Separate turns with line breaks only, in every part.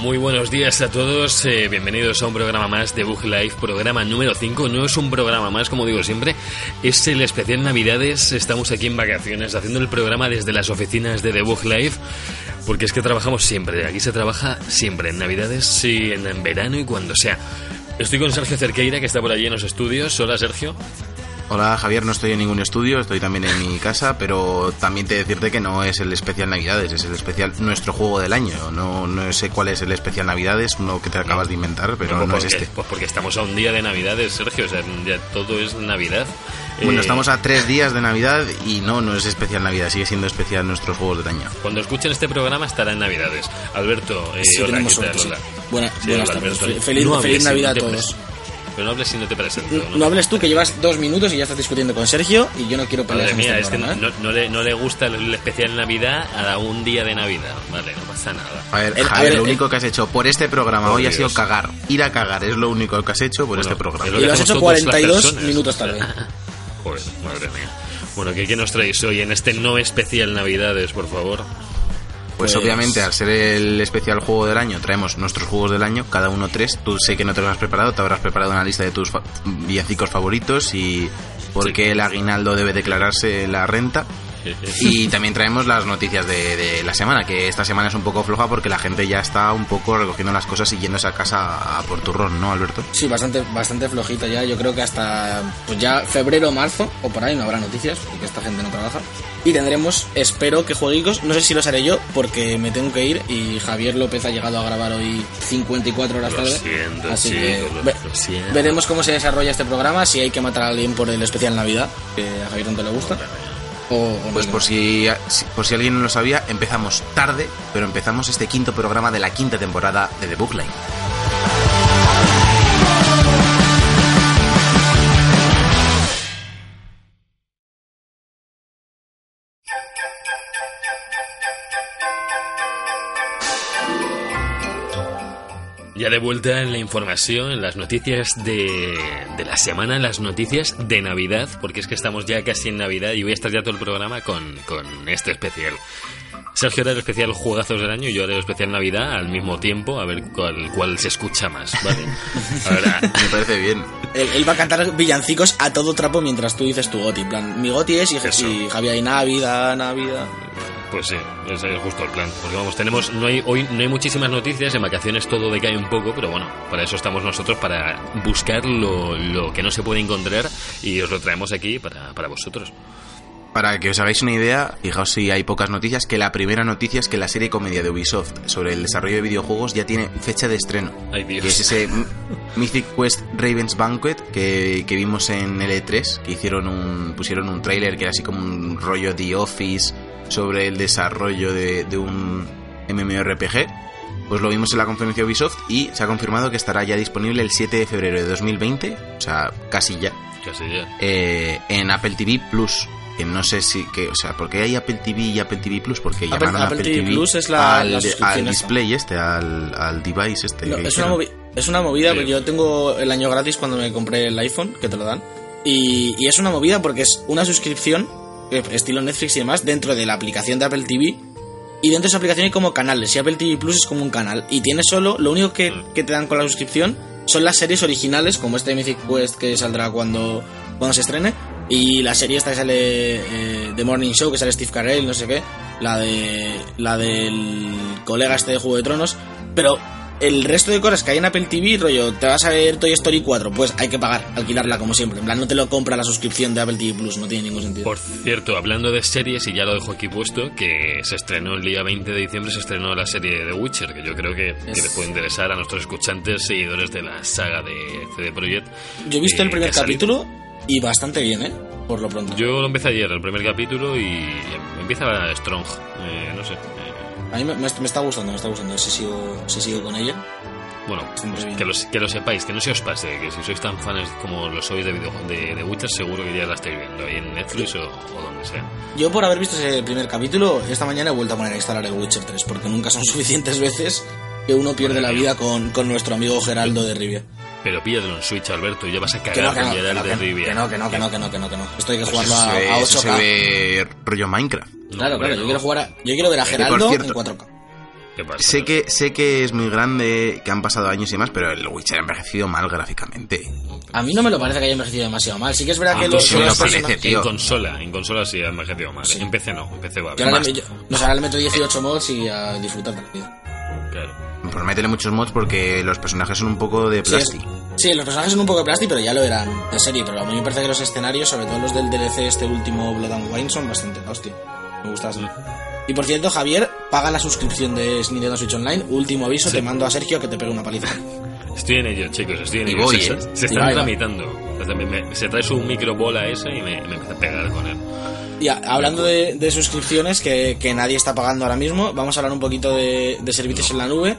Muy buenos días a todos, eh, bienvenidos a un programa más de Bug Live, programa número 5. No es un programa más, como digo siempre, es el especial Navidades. Estamos aquí en vacaciones haciendo el programa desde las oficinas de The Bug Live, porque es que trabajamos siempre, aquí se trabaja siempre, en Navidades y en verano y cuando sea. Estoy con Sergio Cerqueira, que está por allí en los estudios. Hola, Sergio.
Hola Javier, no estoy en ningún estudio, estoy también en mi casa, pero también te decirte que no es el especial Navidades, es el especial nuestro juego del año. No, no sé cuál es el especial Navidades, uno que te acabas de inventar, pero no,
pues
es
porque-
este.
Pues porque estamos a un día de Navidades, Sergio, o sea, ya todo es Navidad.
Bueno,
Eh,
estamos a tres días de Navidad y no, no es especial Navidad, sigue siendo especial nuestros juegos del año.
Cuando escuchen este programa estará en Navidades. Alberto, eh,
Sí,
hola,
tenemos
¿qué tal?
suerte, sí.
Hola.
Buena-
Sí,
buenas
hola,
tardes.
Alberto.
Feliz-
No
Navidad a todos.
Pero no hables si no te presento. ¿no?
No hables tú, que llevas dos minutos y ya estás discutiendo con Sergio y yo no quiero pelear
Madre
en
mía,
este
este
programa,
no,
¿eh?
no le, no le gusta el especial Navidad a un día de Navidad. Vale, no pasa nada.
A ver,
El- a
Javier,
ver,
lo
el-
único que has hecho por este programa
Por
hoy ha
Dios.
sido cagar. Ir a cagar es lo único que has hecho por
Bueno,
este programa.
es
Y lo has hecho
todas las
42
personas.
minutos tarde.
Joder, madre mía. Bueno, ¿qué, qué nos traéis hoy en este no especial Navidades, por favor?
Pues,
Pues-
obviamente, al ser el especial juego del año, traemos nuestros juegos del año, cada uno tres. Tú sé que no te lo has preparado, te habrás preparado una lista de tus fa- villancicos favoritos y por
Sí.
qué el aguinaldo debe declararse la renta. Y también traemos las noticias de, de la semana, que esta semana es un poco floja porque la gente ya está un poco recogiendo las cosas y yéndose a casa a por turrón, ¿no, Alberto?
Sí, bastante, bastante flojita ya. Yo creo que hasta pues ya febrero, marzo o por ahí no habrá noticias porque esta gente no trabaja. Y tendremos, espero que jueguitos, no sé si los haré yo porque me tengo que ir y Javier López ha llegado a grabar hoy 54 horas
Lo
tarde.
siento,
así que
lo-
ve-
lo siento.
veremos cómo se desarrolla este programa, si hay que matar a alguien por el especial Navidad, que a Javier tanto le gusta. O, o no
Pues por si- por si alguien no lo sabía, empezamos tarde, pero empezamos este quinto programa de la quinta temporada de The Book Line.
Ya de vuelta en la información, en las noticias de, de la semana, en las noticias de Navidad, porque es que estamos ya casi en Navidad y voy a estar ya todo el programa con, con este especial. Sergio hará el especial Juegazos del Año y yo haré el especial Navidad al mismo tiempo, a ver cuál, cuál se escucha más, ¿vale? Ahora,
Me parece bien.
Él, él va a cantar villancicos a todo trapo mientras tú dices tu goti. En plan, mi goti es y, y Javier y Navidad, Navidad.
Pues sí, ese es justo el plan. Porque vamos, tenemos, no hay, hoy no hay muchísimas noticias, en vacaciones todo decae un poco, pero bueno, para eso estamos nosotros, para buscar lo, lo que no se puede encontrar y os lo traemos aquí para, para vosotros.
Para que os hagáis una idea, fijaos si hay pocas noticias, que la primera noticia es que la serie comedia de Ubisoft sobre el desarrollo de videojuegos ya tiene fecha de estreno.
Ay, Dios.
Que es ese Mythic Quest Raven's Banquet que, que vimos en L3, que hicieron un, pusieron un tráiler que era así como un rollo The Office sobre el desarrollo de, de un MMORPG. Pues lo vimos en la conferencia de Ubisoft y se ha confirmado que estará ya disponible el 7 de febrero de 2020, o sea, casi ya,
Casi ya.
eh, en Apple TV Plus. Que no sé si, que, o sea, ¿por qué hay Apple TV y Apple TV Plus? Porque
Apple-
llamaron
Apple TV Plus es la-
al,
la
al
esta.
display este, al, al device este.
No, es, una movi- es una movida,
Sí.
porque yo tengo el año gratis cuando me compré el iPhone, que te lo dan. Y, y es una movida porque es una suscripción, estilo Netflix y demás, dentro de la aplicación de Apple TV. Y dentro de esa aplicación hay como canales. Y Apple TV Plus es como un canal. Y tienes solo, lo único que, que te dan con la suscripción son las series originales, como este Mythic Quest que saldrá cuando, cuando se estrene. Y la serie esta que sale eh, The Morning Show, que sale Steve Carell, no sé qué. La de. La del colega este de Juego de Tronos. Pero el resto de cosas que hay en Apple TV, rollo, te vas a ver Toy Story 4, pues hay que pagar, alquilarla como siempre. En plan, no te lo compra la suscripción de Apple TV Plus, no tiene ningún sentido.
Por cierto, hablando de series, y ya lo dejo aquí puesto, que se estrenó el día 20 de diciembre, se estrenó la serie de The Witcher, que yo creo que, que
Es-
les puede interesar a nuestros escuchantes, seguidores de la saga de CD Projekt.
Yo he visto
eh,
el primer
ha salido.
capítulo y bastante bien, ¿eh? Por lo pronto.
Yo lo empecé ayer, el primer capítulo, y empieza Strong. Eh, no sé. eh,
A mí me, está gustando, me está gustando. Si sigo, si sigo con ella.
Bueno, pues que, los- que lo sepáis, que no se os pase, que si sois tan fans como lo sois de, video, de, de Witcher, seguro que ya la estáis viendo ahí en Netflix o, o donde sea.
Yo por haber visto ese primer capítulo, esta mañana he vuelto a poner a instalar el Witcher 3, porque nunca son suficientes veces que uno pierde la vida con, con nuestro amigo Geraldo de Rivia.
Pero píllalo en Switch, Alberto, y ya vas a cagar con
no,
de Rivia.
que no, que no, que no, que no, que no, que no. Esto hay que jugarlo
Eso
a, a
eso se
8K.
ve rollo Minecraft.
Claro, claro, yo quiero jugar a, yo quiero ver a Geraldo en 4K.
¿Qué pasa?
Sé que, sé que es muy grande, que han pasado años y demás, pero el Witcher ha envejecido mal gráficamente.
A mí no me lo parece que haya envejecido demasiado mal. Sí que es verdad
Ah,
que
pues
los,
sí
los
parece.
En consola, en consola sí ha envejecido mal. En PC no, en PC va
Yo ahora, le- yo- no sé, ahora le meto 18 mods y a disfrutar de la vida.
Claro.
Pues métele muchos mods porque los personajes son un poco de plástico.
sí, los personajes son un poco de plástico, pero ya lo eran en serie. Pero a mí me parece que los escenarios, sobre todo los del DLC este último Blood and Wine, son bastante hostia. Me gusta bastante. Y por cierto, Javier, paga la suscripción de Nintendo Switch Online. Último aviso, te mando a Sergio que te pegue una paliza.
Estoy en ello, chicos, estoy en
Y
ello.
voy,
se,
¿eh?
están
va.
tramitando. Se trae su microbola ese y me, me empieza a pegar con él.
Y a- hablando de, de suscripciones que, que nadie está pagando ahora mismo, vamos a hablar un poquito de, de servicios en la nube.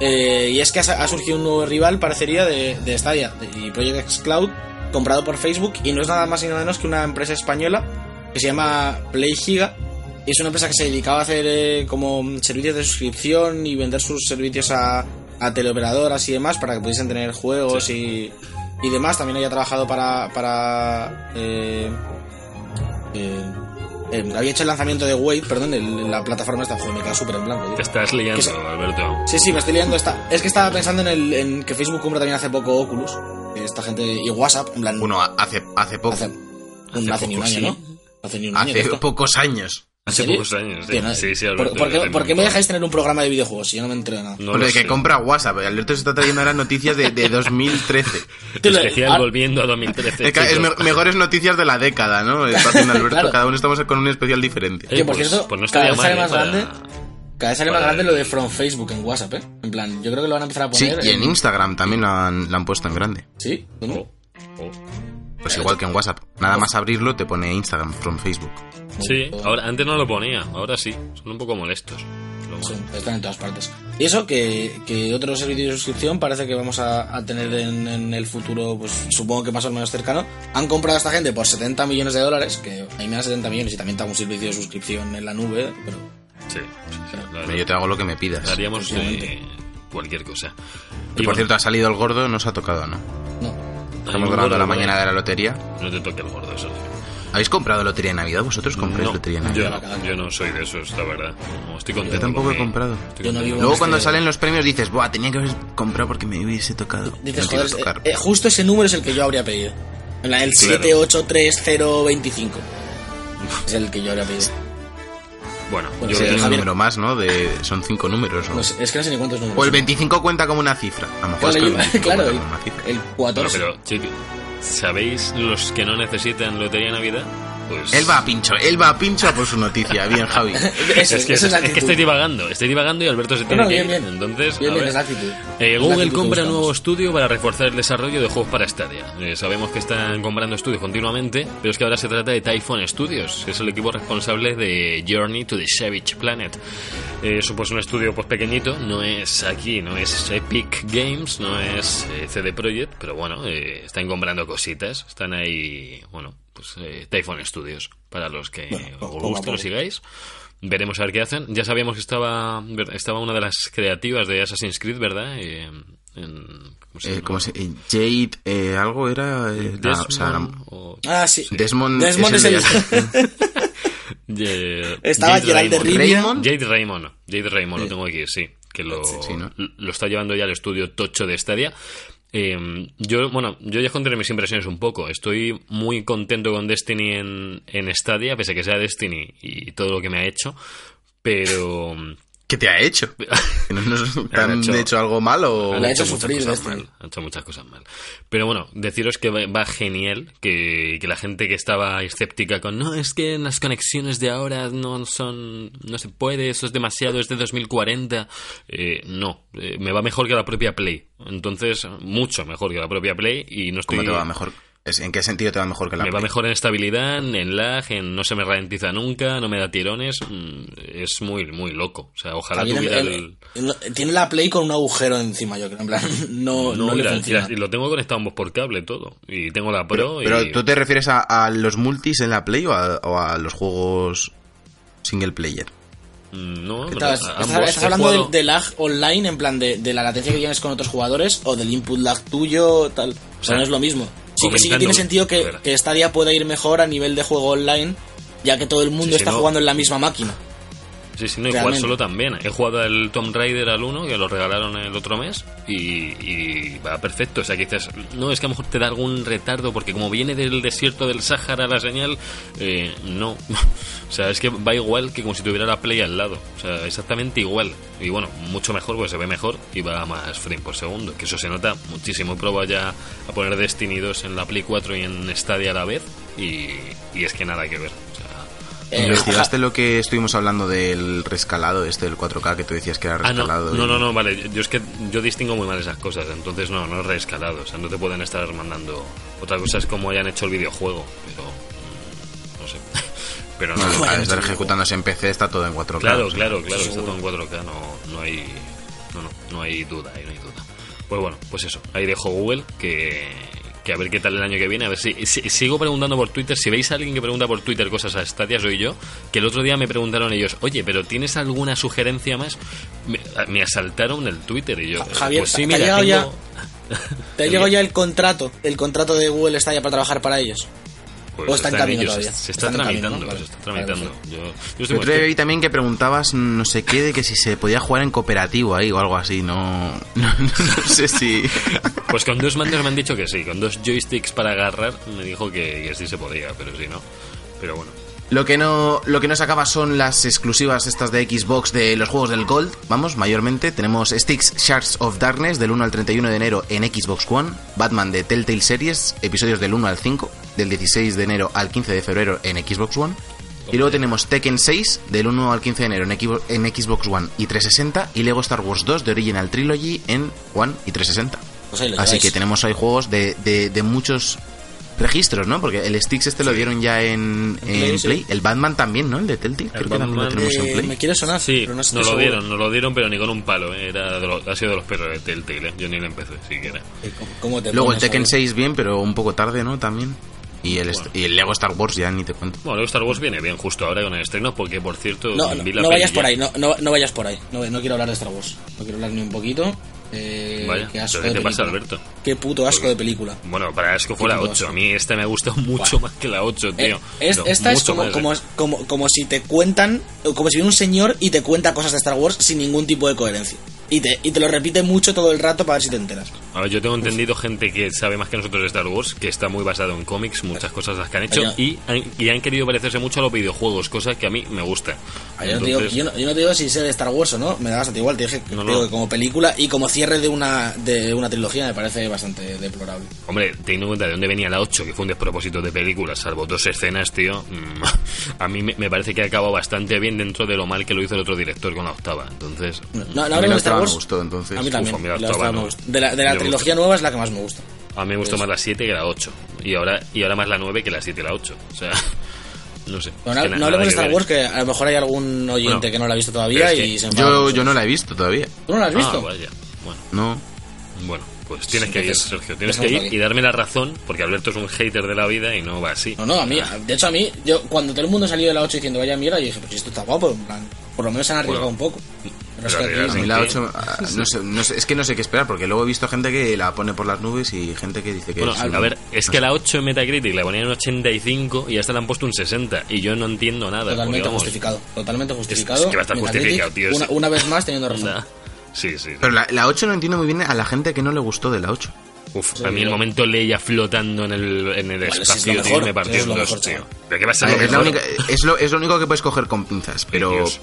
Eh, y es que ha, surgido un nuevo rival, parecería, de, de Stadia y Project X Cloud, comprado por Facebook. Y no es nada más y nada menos que una empresa española que se llama Play Giga. Y es una empresa que se dedicaba a hacer eh, como servicios de suscripción y vender sus servicios a, a teleoperadoras y demás para que pudiesen tener juegos y, y demás. También había trabajado para. para eh, eh, había hecho el lanzamiento de Wade, perdón, en la plataforma esta, joder, me queda súper en blanco. tío.
Te estás liando,
se-
Alberto.
Sí, sí, me estoy liando esta. Es que estaba pensando en, el, en que Facebook compra también hace poco Oculus. Esta gente. Y WhatsApp, en plan.
Bueno, hace, hace poco.
hace,
hace
ni un año,
sí.
¿no? Hace ni un año.
Hace pocos años.
Hace pocos años, sí. Sí, sí,
¿Por,
Alberto.
por qué,
hace
por qué me dejáis tener un programa de videojuegos si yo no me entero de nada?
No lo
Hombre, que compra WhatsApp. Alberto se está trayendo ahora noticias de, de 2013.
Tío,
Especial
ah,
volviendo a 2013.
Es, es me- mejores noticias de la década, ¿no? Está haciendo Alberto.
Claro.
Cada uno estamos con un especial diferente.
Eh,
Que por
pues-
cierto,
pues no
cada vez sale más
eh, para-
grande. Cada vez sale más grande lo de From Facebook en WhatsApp, ¿eh? En plan, yo creo que lo van a empezar a
Sí,
poner.
y en Instagram también la han, la han puesto en grande.
¿Sí? ¿Cómo?
Oh, oh.
Pues igual que en WhatsApp. Nada más abrirlo te pone Instagram from Facebook.
Sí, ahora, antes no lo ponía, ahora sí. Son un poco molestos.
Sí, están en todas partes. Y eso, que, que otro servicio de suscripción parece que vamos a, a tener en, en el futuro, pues supongo que más o menos cercano. Han comprado a esta gente por 70 millones de dólares, que a mí me da 70 millones y también tengo un servicio de suscripción en la nube, pero
Sí.
Yo te hago lo que me pidas.
Haríamos eh, cualquier cosa.
Y por cierto, ha salido el gordo, no os ha tocado, ¿no?
no.
Estamos grabando la mañana de la lotería.
No te toque el gordo, eso.
¿Habéis comprado lotería de Navidad? ¿Vosotros compráis
No,
lotería de
yo,
Navidad?
no, yo no soy de esos, la verdad. No, estoy contento.
Yo tampoco
con
he
mi-
comprado.
Yo no
Luego cuando
que-
salen los premios dices, Buah, tenía que haber comprado porque me hubiese tocado.
Dices, joder,
tocar.
eh, eh, justo ese número es el que yo habría pedido. La- El
Claro.
783025. Es el que yo habría pedido.
Bueno,
Bueno,
yo
Sí, hay un número más, ¿no? De, son cinco números. ¿o?
No sé, es que no sé ni cuántos números.
O el
son.
25 cuenta como una cifra. A lo mejor
Claro,
es que el
yo-
25
claro,
cuenta
el,
como una cifra.
el 4.
Bueno, pero, chicos, ¿sabéis los que no necesitan lotería de Navidad? Pues...
Él va a pincho, él va a pincho a por su noticia. Bien, Javi.
Eso,
Es que,
es la
es que
actitud.
estoy divagando, estoy divagando y Alberto se tiene
No, no,
que
bien,
ir.
bien.
Entonces,
Bien, bien.
Eh, Google compra nuevo estudio para reforzar el desarrollo de juegos para Stadia. Eh, sabemos que están comprando estudios continuamente, pero es que ahora se trata de Typhon Studios, que es el equipo responsable de Journey to the Savage Planet. Eh, eso pues un estudio pues pequeñito, no es aquí, no es Epic Games, no es eh, CD Projekt, pero bueno, eh, están comprando cositas, están ahí, bueno, pues eh, Typhon Studios, para los que
Bueno,
os guste, lo sigáis. Veremos a ver qué hacen. Ya sabíamos que estaba, estaba una de las creativas de Assassin's Creed, ¿verdad? Eh, en, ¿cómo se
Eh,
llama?
¿Cómo se Jade, eh, algo era. eh, la-
Desmond,
o sea, la-
o-
Ah, sí.
Desmond,
Desmond es
el
el.
de-
Ye-
Estaba
Jade
Gerald
Raymond. Jade Raymond. Jade Raymond, lo tengo aquí, sí. Que lo,
Sí, ¿no?
lo está llevando ya al estudio Tocho de Stadia. Eh, yo, bueno, yo ya contaré mis impresiones un poco. Estoy muy contento con Destiny en, en Stadia, pese a que sea Destiny y todo lo que me ha hecho. Pero
¿Qué te ha hecho? ¿Que no te
han
han
hecho-
hecho algo mal o.?
Le ha hecho
muchas
sufrir
cosas mal, ha hecho muchas cosas mal. Pero bueno, deciros que va, va genial, que, que la gente que estaba escéptica con no, es que las conexiones de ahora no son, no se puede, eso es demasiado, es de 2040. Eh, no, eh, me va mejor que la propia Play. Entonces, mucho mejor que la propia Play y no estoy...
¿Cómo te va mejor? Es- ¿En qué sentido te va mejor que la
me va mejor en estabilidad, en lag, en no se me ralentiza nunca, no me da tirones. mm, Es muy, muy loco. O sea, ojalá tuviera
el-
el...
el- tiene la Play con un agujero encima, yo creo. En plan, no, no,
No,
le
mira,
funciona.
mira, y lo tengo conectado ambos por cable todo. Y tengo la Pro
Pero
y...
tú te refieres a, a los multis en la Play o a, o a los juegos single player.
Mm, No,
¿Estás,
ambos.
estás
He
hablando de, de lag online, en plan de, de la latencia que tienes con otros jugadores, o del input lag tuyo, tal? O sea,
sea,
no es lo mismo. Sí que, sí que tiene sentido que, que Stadia pueda ir mejor a nivel de juego online, ya que todo el mundo
sí,
está
no.
jugando en la misma máquina.
Sí, sí, no, y jugar solo también. He jugado al Tomb Raider al 1, que lo regalaron el otro mes, y, y va perfecto. O sea, que dices, no, es que a lo mejor te da algún retardo, porque como viene del desierto del Sáhara la señal, eh, no. O sea, es que va igual que como si tuviera la Play al lado. O sea, exactamente igual. Y bueno, mucho mejor, porque se ve mejor y va a más frame por segundo. Que eso se nota muchísimo. He probado ya a poner Destiny 2 en la Play 4 y en Stadia a la vez, y, y es que nada que ver.
Eh,
¿Investigaste lo que estuvimos hablando del rescalado este del 4K que tú decías que era
Ah, no,
rescalado?
no,
y-
no, no, vale. Yo es que yo distingo muy mal esas cosas, entonces no, no es reescalado. O sea, no te pueden estar mandando. Otra cosa es como hayan hecho el videojuego, pero. mm, No sé. Pero no,
al estar ejecutándose en PC está todo en 4K.
Claro,
o sea,
claro, claro, está todo en 4K, no, no hay. No, no, no hay duda, ahí no hay duda. Pues bueno, pues eso. Ahí dejo Google que. Que a ver qué tal el año que viene. A ver si, si- sigo preguntando por Twitter. Si veis a alguien que pregunta por Twitter cosas a Stadia, soy yo. Que el otro día me preguntaron ellos, oye, pero ¿tienes alguna sugerencia más? Me, me asaltaron el Twitter y yo.
Ja- Javier,
pues
¿te
sí,
ha
mira,
llegado
tengo-
¿Te llegó ya el contrato? ¿El contrato de Google Stadia para trabajar para ellos?
Pues
¿O está en camino
ellos,
todavía?
Se está,
Está camino,
tramitando,
¿no?
se está tramitando. Yo, yo estoy
también que preguntabas no sé qué de que si se podía jugar en cooperativo ahí o algo así, no, no, no sé si...
Pues con dos mandos me han dicho que sí, con dos joysticks para agarrar me dijo que, que sí se podía, pero sí, ¿no? Pero bueno.
Lo que no lo que no se acaba son las exclusivas estas de Xbox de los juegos del Gold. Vamos, mayormente tenemos Sticks Shards of Darkness del 1 al 31 de enero en Xbox One, Batman de Telltale Series, episodios del 1 al 5, del 16 de enero al 15 de febrero en Xbox One. Y luego tenemos Tekken 6 del 1 al 15 de enero en, Xbox- en Xbox One y 360 y Lego Star Wars 2 de Original Trilogy en One y 360.
Pues
Así que tenemos ahí juegos de, de, de muchos registros, ¿no? Porque el Sticks este lo dieron ya en,
Play, sí.
El Batman también, ¿no? El de Telltale. Creo que también lo tenemos en Play.
me quiere sonar,
Sí,
pero no
lo dieron, nos lo dieron, pero ni con un palo, ¿eh? Era de lo- ha sido de los perros de Telltale, ¿eh? Yo ni lo empecé siquiera.
¿cómo- cómo te
Luego el Tekken
Javier?
6 bien, pero un poco tarde, ¿no? También. Y el,
Bueno.
y el Lego Star Wars ya ni te cuento.
Bueno, luego Star Wars viene bien justo ahora con el estreno, porque por cierto,
No, no,
vi la
no vayas por ahí, no, no, no vayas por ahí. No, no quiero hablar de Star Wars. No quiero hablar ni un poquito. Eh,
Vaya,
qué asco
¿pero qué
de
te pasa. Alberto?
Qué puto asco de película.
Bueno, para Asco fue la
puto
8. A mí esta me gustó mucho más que la 8,
Eh,
tío.
es- esta es como,
más, ¿eh?
como, como, como si te cuentan, como si viene un señor y te cuenta cosas de Star Wars sin ningún tipo de coherencia. Y te, y te lo repite mucho todo el rato para ver si te enteras.
A ver, yo tengo entendido gente que sabe más que nosotros de Star Wars, que está muy basado en cómics, muchas cosas las que han hecho, y han, y han querido parecerse mucho a los videojuegos, cosa que a mí me gusta.
Yo
Entonces,
yo, no, yo no te digo si sé de Star Wars o no, me da bastante igual. Te dije
No, no.
que como película y como cierre de una, de una trilogía me parece bastante deplorable.
Hombre, teniendo en cuenta de dónde venía la 8, que fue un despropósito de película, salvo dos escenas, tío, mm, a mí me, me parece que ha acabado bastante bien dentro de lo mal que lo hizo el otro director con la octava. Entonces,
No, no
A mí la
de Star
me gustó, entonces.
a mí también.
Uf, a mí la
la
octava
me
no.
gusta. De la, de la trilogía nueva es la que más me gusta.
a mí me gustó más la 7 que la 8. Y ahora, y ahora más la 9 que la 7 y la 8. O sea, no sé.
Bueno,
Es que
no
na-
hablemos de
que
Star
ver.
Wars, que a lo mejor hay algún oyente
Bueno,
que no la ha visto todavía y se.
Yo, yo no la he visto todavía.
¿Tú no la has visto?
Ah, vaya. Bueno,
No.
bueno, pues tienes
Sí,
que ir, Sergio. Tienes que ir y darme la razón, porque Alberto es un hater de la vida y no va así.
No, no, a mí, de hecho a mí, yo cuando todo el mundo salió de la 8 diciendo vaya mierda, yo dije, pues esto está guapo, en plan, por lo menos se han arriesgado
Bueno,
un poco. Pero es que aquí-
arriesgarse
A mí
¿En
la
qué?
8, ah, no sé, no sé, es que no sé qué esperar, porque luego he visto gente que la pone por las nubes y gente que dice que
Bueno,
es-
a ver, es que la 8 en Metacritic la ponían en 85 y hasta la han puesto un 60 y yo no entiendo nada.
Totalmente justificado, totalmente justificado.
que va a estar justificado, tío,
Una, vez más teniendo razón.
Nah. Sí, sí.
Pero la, la 8 no entiendo muy bien a la gente que no le gustó de la 8.
Uf,
Sí,
a mí el
yo-
momento Leia flotando en el, en el
es
espacio,
lo
tío,
mejor,
me partió
es lo
dos,
mejor,
tío.
chaval.
¿Pero qué va a ser lo
Es, la
mejor?
única, es, lo, es lo único que puedes coger con pinzas, pero...
Dios.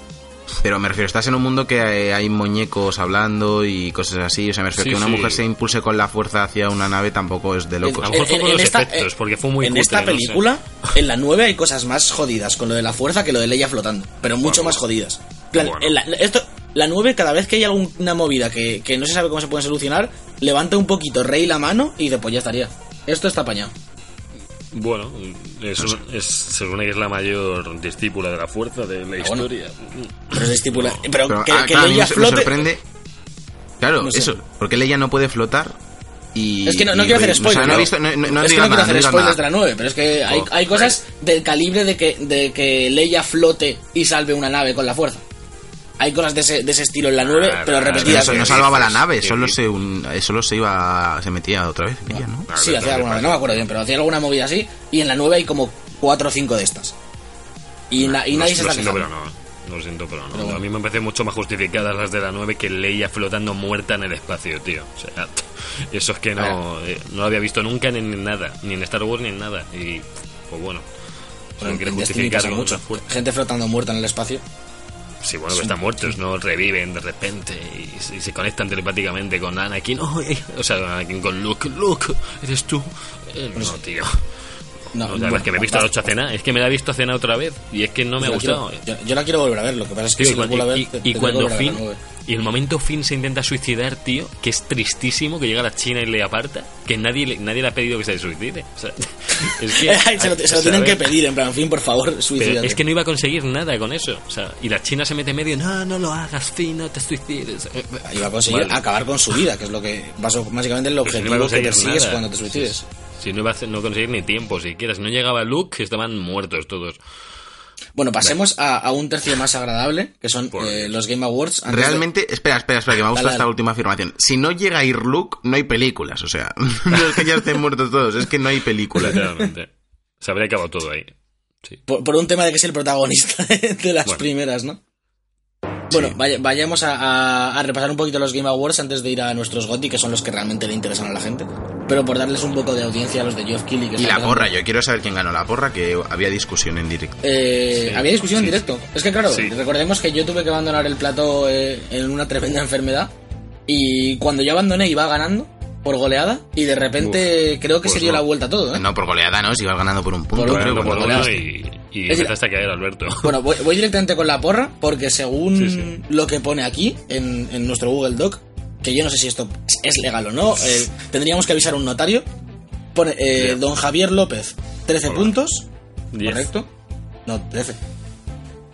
Pero me refiero, estás en un mundo que hay, hay muñecos hablando y cosas así. O sea, me refiero
Sí,
que una
sí.
mujer se impulse con la fuerza hacia una nave tampoco es de locos.
A lo mejor fue por los efectos, porque fue muy
En
cutre,
esta
no sé.
película, en la 9 hay cosas más jodidas con lo de la fuerza que lo de Leia flotando, pero mucho
Bueno.
más jodidas. En plan,
Bueno.
en la, esto, la 9, cada vez que hay alguna movida que, que no se sabe cómo se puede solucionar, levanta un poquito Rey la mano y dice, pues ya estaría. Esto está apañado.
Bueno, es, un- es- se supone que es la mayor discípula de la fuerza de la
bueno.
historia.
Pero es estipula. Pero,
Pero,
que,
ah,
que
claro,
Leia
me, me
flote.
sorprende. Claro,
No sé.
eso. Porque Leia no puede flotar y.
Es que no, no
y-
quiero hacer
o sea,
spoilers.
no he visto. No, no, no
es que quiero
nada,
hacer spoilers de la 9, pero es que hay,
Oh,
hay cosas del calibre de que, de que Leia flote y salve una nave con la fuerza. Hay cosas de ese, de ese estilo en la 9,
Ah,
pero
Pero
repetidas.
eso
¿qué
no salvaba la nave,
¿Qué
solo se, un- eh, solo se iba. Se metía otra vez. ella, ¿no?
Sí, hacía
¿qué
alguna, no me acuerdo bien, pero hacía alguna movida así. Y en la 9 hay como 4 o 5 de estas. Y, na- y
Lo-
nadie se
lo
está
siento, pero
quejando.
no. Lo siento, pero no.
Pero bueno.
A mí me parecen mucho más justificadas las de la 9 que Leia flotando muerta en el espacio, tío. O sea, eso es que no, eh, no lo había visto nunca ni en nada. Ni en Star Wars ni en nada. Y, pues bueno.
Pasa
con
mucho. Gente flotando muerta en el espacio.
Sí, bueno, que están muertos, ¿no? Reviven de repente y, se- y se conectan telepáticamente con Anakin. Oh, eh, o sea, Anakin con Luke. Luke, ¿eres tú? Eh, no, tío.
No,
O sea,
bueno,
es que me he visto la
basta.
8 cena. Es que me la he visto a cena otra vez. Y es que no me ha
la
gustado.
quiero- yo, yo la quiero volver a ver, lo que pasa es que
Tío,
si
y,
la
cuando,
vuelvo a ver.
y-
te-
y
que
cuando
a
Finn
la
y el momento Finn se intenta suicidar, tío, que es tristísimo que llega a la China y le aparta, que nadie le, nadie le ha pedido que se suicide. O sea, es que
se lo, se lo tienen que pedir, en plan, fin, por favor, suicídate.
es que no iba a conseguir nada con eso. O sea, y la China se mete en medio, no, no lo hagas, Finn, no te suicides.
Iba a conseguir
Vale.
acabar con su vida, que es lo que básicamente el
Pero si no a
objetivo que persigues
nada.
cuando te suicides.
Si no iba a hacer- no conseguir ni tiempo siquiera. Si no llegaba Luke, estaban muertos todos.
Bueno, pasemos a, a un tercio más agradable, que son eh, los Game Awards. De-
Realmente, espera, espera, espera, que me gusta
Dale,
esta
dale.
última afirmación. Si no llega a ir Luke, no hay películas, o sea, no es que ya estén muertos todos, es que no hay películas.
Literalmente. Se habría acabado todo ahí. Sí.
por, por un tema de que es el protagonista de las
Bueno.
primeras, ¿no? Bueno, vaya- vayamos a, a- a repasar un poquito los Game Awards antes de ir a nuestros GOTY, que son los que realmente le interesan a la gente. Pero por darles un poco de audiencia a los de Geoff Keighley. Que
Y la porra, yo quiero saber quién ganó la porra, que había discusión en directo.
Eh,
Sí,
había discusión
sí,
en directo. Es que claro,
Sí.
recordemos que yo tuve que abandonar el plato eh, en una tremenda enfermedad y cuando yo abandoné iba ganando por goleada y de repente creo que
pues
se dio
no.
la vuelta todo. ¿eh?
No, por goleada no, si ibas ganando por un punto.
Por un-
creo,
por
goleaste.
y, y
Es
empezaste a caer, Alberto.
Bueno, voy, voy directamente con la porra porque según
Sí, sí.
lo que pone aquí en, en nuestro Google Doc, que yo no sé si esto es legal o no, eh, tendríamos que avisar a un notario. Pone eh, don Javier López, 13
Hola.
puntos.
Diez.
¿Correcto? No, 13.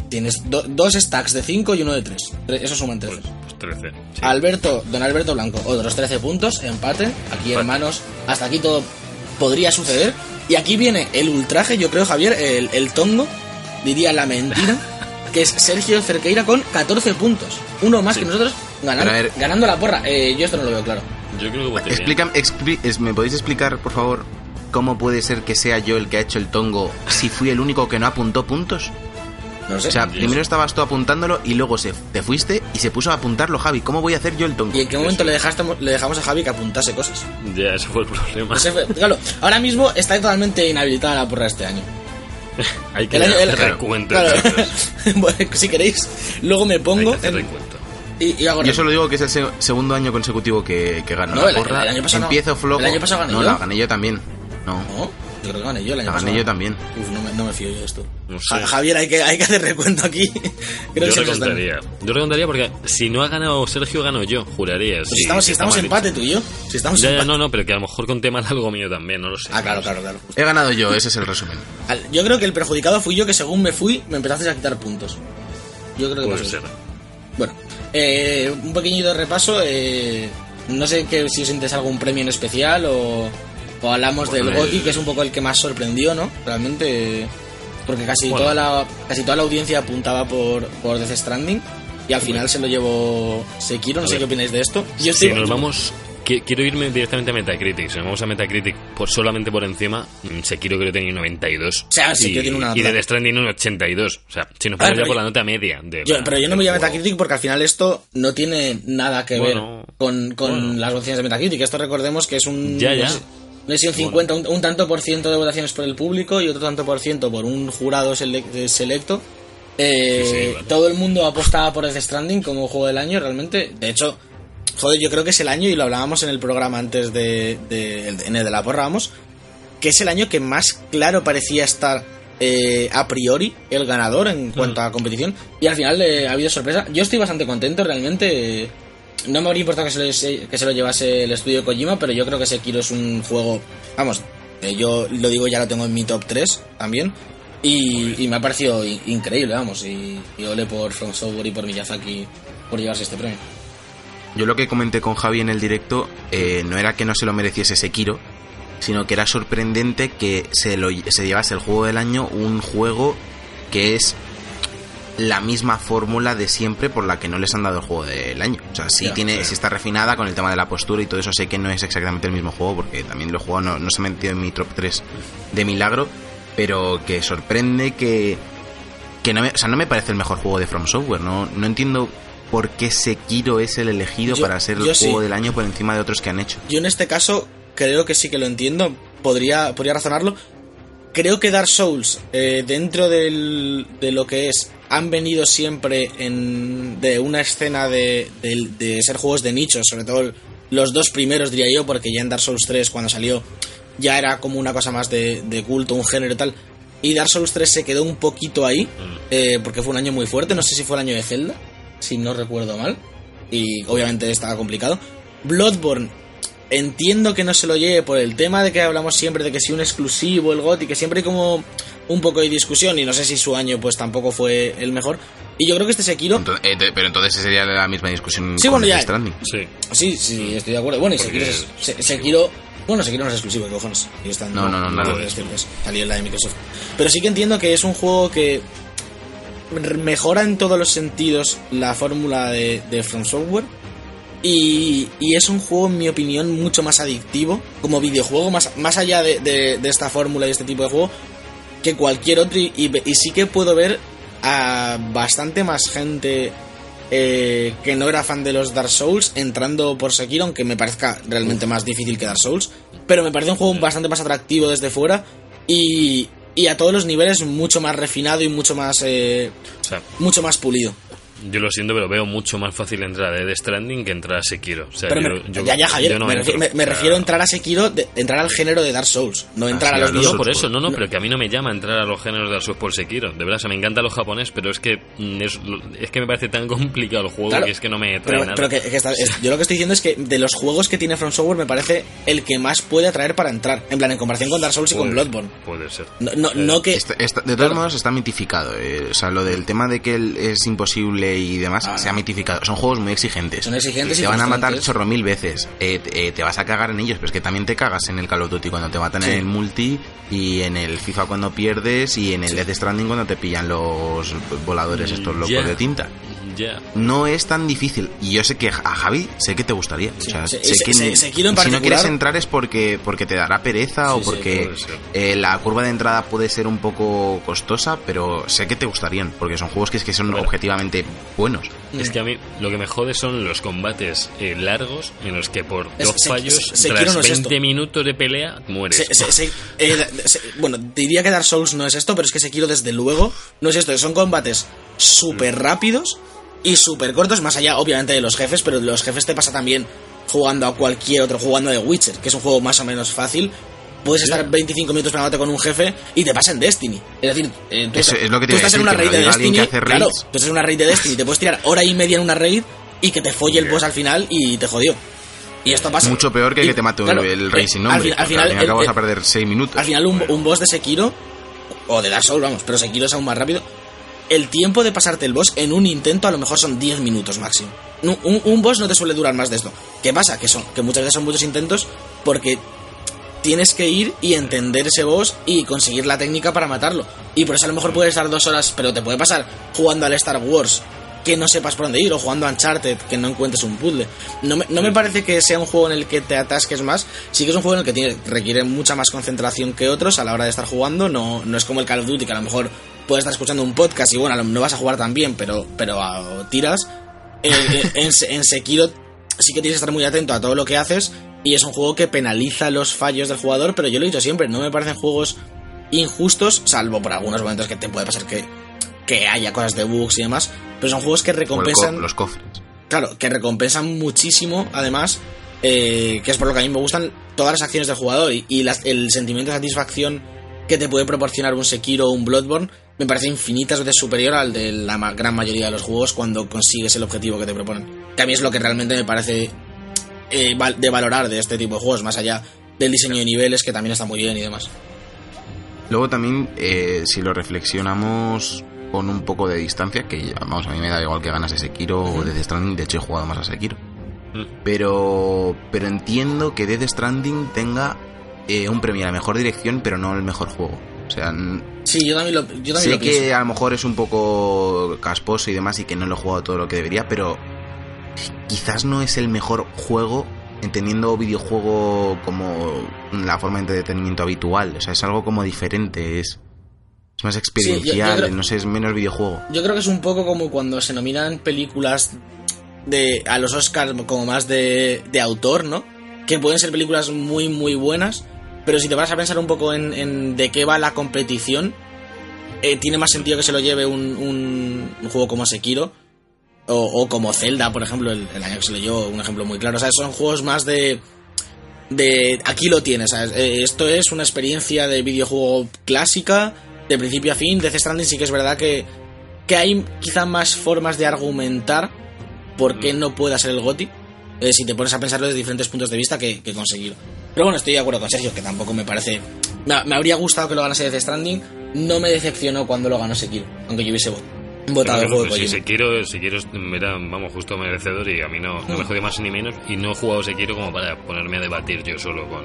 Tienes do- dos stacks de 5 y uno de 3. Eso suman 13.
Pues, pues 13. sí.
Alberto, don Alberto Blanco, otros 13 puntos, empate. Aquí, hermanos, hasta aquí todo podría suceder. Y aquí viene el ultraje, yo creo, Javier, el, el tongo, diría la mentira, que es Sergio Cerqueira con 14 puntos. Uno más
Sí.
que nosotros, ganando,
ver-
ganando la porra. Eh, yo esto no lo veo claro.
Yo creo que voté bien.
Explícame, expli- es- ¿Me podéis explicar, por favor, cómo puede ser que sea yo el que ha hecho el tongo si fui el único que no apuntó puntos?
No sé.
O sea, primero estabas tú apuntándolo y luego se, te fuiste y se puso a apuntarlo Javi. ¿Cómo voy a hacer yo el tongo?
¿Y en qué momento le, dejaste, le dejamos a Javi que apuntase cosas?
Ya, ese fue el problema.
Ese fue- claro, ahora mismo está totalmente inhabilitada la porra este año.
Hay que
El año- el-
hacer recuento.
claro.
entonces.
Bueno, si queréis, luego me
Hay
pongo
que hacer
en-
recuento.
y, y hago
Yo solo digo que es el se- segundo año consecutivo que, que gano
No,
la
el-
porra.
el año pasado no.
Empiezo flojo.
El año pasado gané
no,
yo.
la gané yo también. No,
No, yo creo que gané yo el año
la
pasado.
gané yo también.
Uf, no me, no me fío yo de esto.
No sé.
Ja- Javier, hay que, hay que hacer recuento aquí. Creo
Yo
que
recontaría. Yo recontaría porque si no ha ganado Sergio, gano yo, juraría.
Pues si estamos, si estamos empate tú y yo. Si estamos
Ya, ya,
empate.
no, no, pero que a lo mejor conté mal algo mío también, no lo sé.
Ah, claro, claro, claro.
He ganado yo, ese es el resumen.
Yo creo que el perjudicado fui yo que según me fui, me empezaste a quitar puntos. Yo creo que
Puede
pasó
ser.
eso. Bueno, eh, un pequeñito repaso. eh, no sé que, si os interesa algún premio en especial o, o hablamos
Bueno,
del
el-
GOTY, que es un poco el que más sorprendió, ¿no? Realmente, porque casi,
Bueno.
toda, la, casi toda la audiencia apuntaba por, por Death Stranding y al final se lo llevó Sekiro. No
A
sé
ver.
qué opináis de esto. Yo
si nos vamos. quiero irme directamente a Metacritic. Si nos vamos a Metacritic por, solamente por encima, mm, Sekiro creo que tiene un 92.
O sea, Sekiro
y,
tiene una
y de Stranding un 82. O sea, si nos ponemos ya por
yo-
la nota media. De
Yo- pero yo no me voy a. Metacritic porque al final esto no tiene nada que ver con, con
bueno.
las votaciones de Metacritic. Esto recordemos que es un.
Ya, ya.
no sé, no sé un 50, un, un tanto por ciento de votaciones por el público y otro tanto por ciento por un jurado sele- selecto. Eh,
Sí, sí, vale.
Todo el mundo apostaba por Death Stranding como juego del año, realmente. De hecho, joder, yo creo que es el año, y lo hablábamos en el programa antes de, de, en el de la porra, vamos, que es el año que más claro parecía estar eh, a priori el ganador en cuanto a competición. Y al final eh, ha habido sorpresa. Yo estoy bastante contento, realmente. No me habría importado que se, lo, que se lo llevase el estudio Kojima, pero yo creo que Sekiro es un juego, vamos, Eh, yo lo digo, ya lo tengo en mi top 3 también. Y, y me ha parecido increíble, vamos. Y, y ole por From Software y por Miyazaki por llevarse este premio.
Yo lo que comenté con Javi en el directo eh, no era que no se lo mereciese Sekiro, sino que era sorprendente que se, lo, se llevase el juego del año un juego que es la misma fórmula de siempre por la que no les han dado el juego del año. O sea, sí, tiene,
sí.
sí está refinada con el tema de la postura y todo eso. Sé que no es exactamente el mismo juego porque también lo he jugado, no, no se ha metido en mi top 3 de milagro, pero que sorprende que, que no me, o sea, no me parece el mejor juego de From Software. No, no entiendo por qué Sekiro es el elegido
Yo-
para ser el
sí.
juego del año por encima de otros que han hecho.
Yo en este caso creo que sí que lo entiendo. Podría, podría razonarlo. Creo que Dark Souls, eh, dentro del- de lo que es, han venido siempre en, de una escena de, de- de ser juegos de nicho, sobre todo los dos primeros diría yo, porque ya en Dark Souls 3 cuando salió ya era como una cosa más de, de culto, un género y tal. Y Dark Souls 3 se quedó un poquito ahí, eh, porque fue un año muy fuerte, no sé si fue el año de Zelda, si no recuerdo mal, y obviamente estaba complicado. Bloodborne entiendo que no se lo lleve por el tema de que hablamos siempre de que si un exclusivo, el GOTY, que siempre hay como un poco de discusión y no sé si su año pues tampoco fue el mejor. Y yo creo que este Sekiro...
Entonces- eh, pero entonces sería la misma discusión
Sí,
con
bueno, ya.
Stranding.
Sí.
Sí, sí, estoy de acuerdo. Bueno, y Sekiro,
es
es- Se- Sekiro... Bueno, Sekiro no es exclusivo, ¿qué cojones? Y están-
No, no, no, nada de
es cierto, es- Salió en la de Microsoft. Pero sí que entiendo que es un juego que mejora en todos los sentidos la fórmula de, de From Software. Y, y es un juego, en mi opinión, mucho más adictivo como videojuego, más, más allá de, de- de esta fórmula y este tipo de juego, que cualquier otro. Y, y- y sí que puedo ver a bastante más gente eh, que no era fan de los Dark Souls entrando por Sekiro, aunque me parezca realmente más difícil que Dark Souls. Pero me parece un juego bastante más atractivo desde fuera y, y a todos los niveles mucho más refinado y mucho más, eh, mucho más pulido.
Yo lo siento, pero veo mucho más fácil entrar a Death Stranding que entrar a Sekiro. O sea,
Pero
yo,
me-
yo-
ya, ya, Javier,
yo no
me,
entro.
refiero, me- refiero a entrar a Sekiro, de- entrar al género de Dark Souls, no entrar
sí,
a los
los
No,
videojuegos.
por eso, no, no, pero que a mí no me llama entrar a los géneros de Souls por Sekiro. De verdad, o sea, me encanta lo japonés, pero es que mm, es, es que me parece tan complicado el juego
Claro,
que es que no me trae
Pero,
nada.
pero que, que está- es- yo lo que estoy diciendo es que de los juegos que tiene From Software me parece el que más puede atraer para entrar. En plan, en comparación con Dark Souls y con Bloodborne.
Puede ser.
No, no, no que.
Está- está- de todos modos está mitificado. eh, o sea, lo del tema de que es imposible y demás
Ah,
se ha mitificado. Son juegos muy exigentes.
Son exigentes y
Te van a matar chorro mil veces. eh, te- eh, te vas a cagar en ellos, pero es que también te cagas en el Call of Duty cuando te matan
Sí.
en el multi y en el FIFA cuando pierdes y en el Death Stranding cuando te pillan los voladores estos locos de tinta.
Ya.
No es tan difícil. Y yo sé que a Javi sé que te gustaría.
Sí,
o sea,
se-
sé
se-
que
se- Sekiro en
si no quieres entrar es porque, porque te dará pereza
Sí,
o porque eh, la curva de entrada puede ser un poco costosa, pero sé que te gustarían, porque son juegos que, es que son
Bueno.
objetivamente buenos.
Es que a mí lo que me jode son los combates eh, largos en los que por
Es-
dos
se-
fallos,
se- Sekiro
tras
no es
20
esto.
minutos de pelea, mueres.
Se- se- se- eh, se- bueno, diría que Dark Souls no es esto, pero es que Sekiro desde luego no es esto. Son combates súper rápidos y súper cortos, más allá obviamente de los jefes, pero los jefes te pasa también jugando a cualquier otro, jugando de Witcher, que es un juego más o menos fácil. Puedes estar 25 minutos pegándote con un jefe y te pasa en Destiny. Es decir, eh, tú,
Eso
estás-
es lo que te
tú estás en una raid de Destiny. claro, tú estás en una raid de Destiny, te puedes tirar hora y media en una raid y que te folle el boss al final y te jodió. Y esto pasa.
Mucho peor que
Y,
que te mate
claro,
el rey
eh,
sin
al
nombre.
al
porque
final, el- el-
a perder 6 minutos.
al final un, un boss de Sekiro, o de Dark Souls, vamos, pero Sekiro es aún más rápido. El tiempo de pasarte el boss en un intento a lo mejor son 10 minutos máximo. Un, un- un boss no te suele durar más de esto. ¿Qué pasa? Que, son, que muchas veces son muchos intentos porque tienes que ir y entender ese boss y conseguir la técnica para matarlo. Y por eso a lo mejor puedes estar dos horas, pero te puede pasar jugando al Star Wars que no sepas por dónde ir o jugando a Uncharted que no encuentres un puzzle. No me, no me parece que sea un juego en el que te atasques más. Sí que es un juego en el que tiene, requiere mucha más concentración que otros a la hora de estar jugando. No, no es como el Call of Duty que a lo mejor puedes estar escuchando un podcast y bueno, no vas a jugar tan bien, pero, pero ah, tiras. Eh, eh, en, Se- en Sekiro sí que tienes que estar muy atento a todo lo que haces y es un juego que penaliza los fallos del jugador, pero yo lo he dicho siempre, no me parecen juegos injustos, salvo por algunos momentos que te puede pasar que, que haya cosas de bugs y demás, pero son juegos que
co-
recompensan,
los cofres.
claro, que recompensan muchísimo, además, eh, que es por lo que a mí me gustan todas las acciones del jugador y, y las- el sentimiento de satisfacción que te puede proporcionar un Sekiro o un Bloodborne me parece infinitas veces superior al de la gran mayoría de los juegos cuando consigues el objetivo que te proponen. Que a mí es lo que realmente me parece eh, de valorar de este tipo de juegos, más allá del diseño de niveles, que también está muy bien y demás.
Luego también, eh, si lo reflexionamos con un poco de distancia, que vamos, a mí me da igual que ganas ese Sekiro o Death Stranding, de hecho he jugado más a Sekiro.
Mm.
Pero, pero entiendo que Death Stranding tenga eh, un premio a la mejor dirección, pero no el mejor juego. O sea,
Sí, yo también lo, yo también
sé
lo
que
pienso.
a lo mejor es un poco casposo y demás y que no lo he jugado todo lo que debería, pero quizás no es el mejor juego entendiendo videojuego como la forma de entretenimiento habitual. O sea, es algo como diferente, es, es más experiencial,
creo-
no sé, es menos videojuego.
Yo creo que es un poco como cuando se nominan películas de a los Oscars como más de, de autor, ¿no? Que pueden ser películas muy, muy buenas, pero si te vas a pensar un poco en, en de qué va la competición, eh, tiene más sentido que se lo lleve un, un- un juego como Sekiro o, o como Zelda, por ejemplo, el, el año que se lo llevó, un ejemplo muy claro. O sea, son juegos más de... de aquí lo tienes, ¿sabes? Eh, esto es una experiencia de videojuego clásica, de principio a fin. Death Stranding sí que es verdad que, que hay quizá más formas de argumentar por qué no pueda ser el GOTI. eh, si te pones a pensarlo desde diferentes puntos de vista que, que conseguirlo. Pero bueno, estoy de acuerdo con Sergio, que tampoco me parece... Me, me habría gustado que lo ganase Death Stranding. No me decepcionó cuando lo ganó Sekiro, aunque yo hubiese votado el juego
si. Sekiro, Sekiro era, vamos, justo merecedor y a mí no, no me jodió más ni menos y no he jugado Sekiro como para ponerme a debatir yo solo con...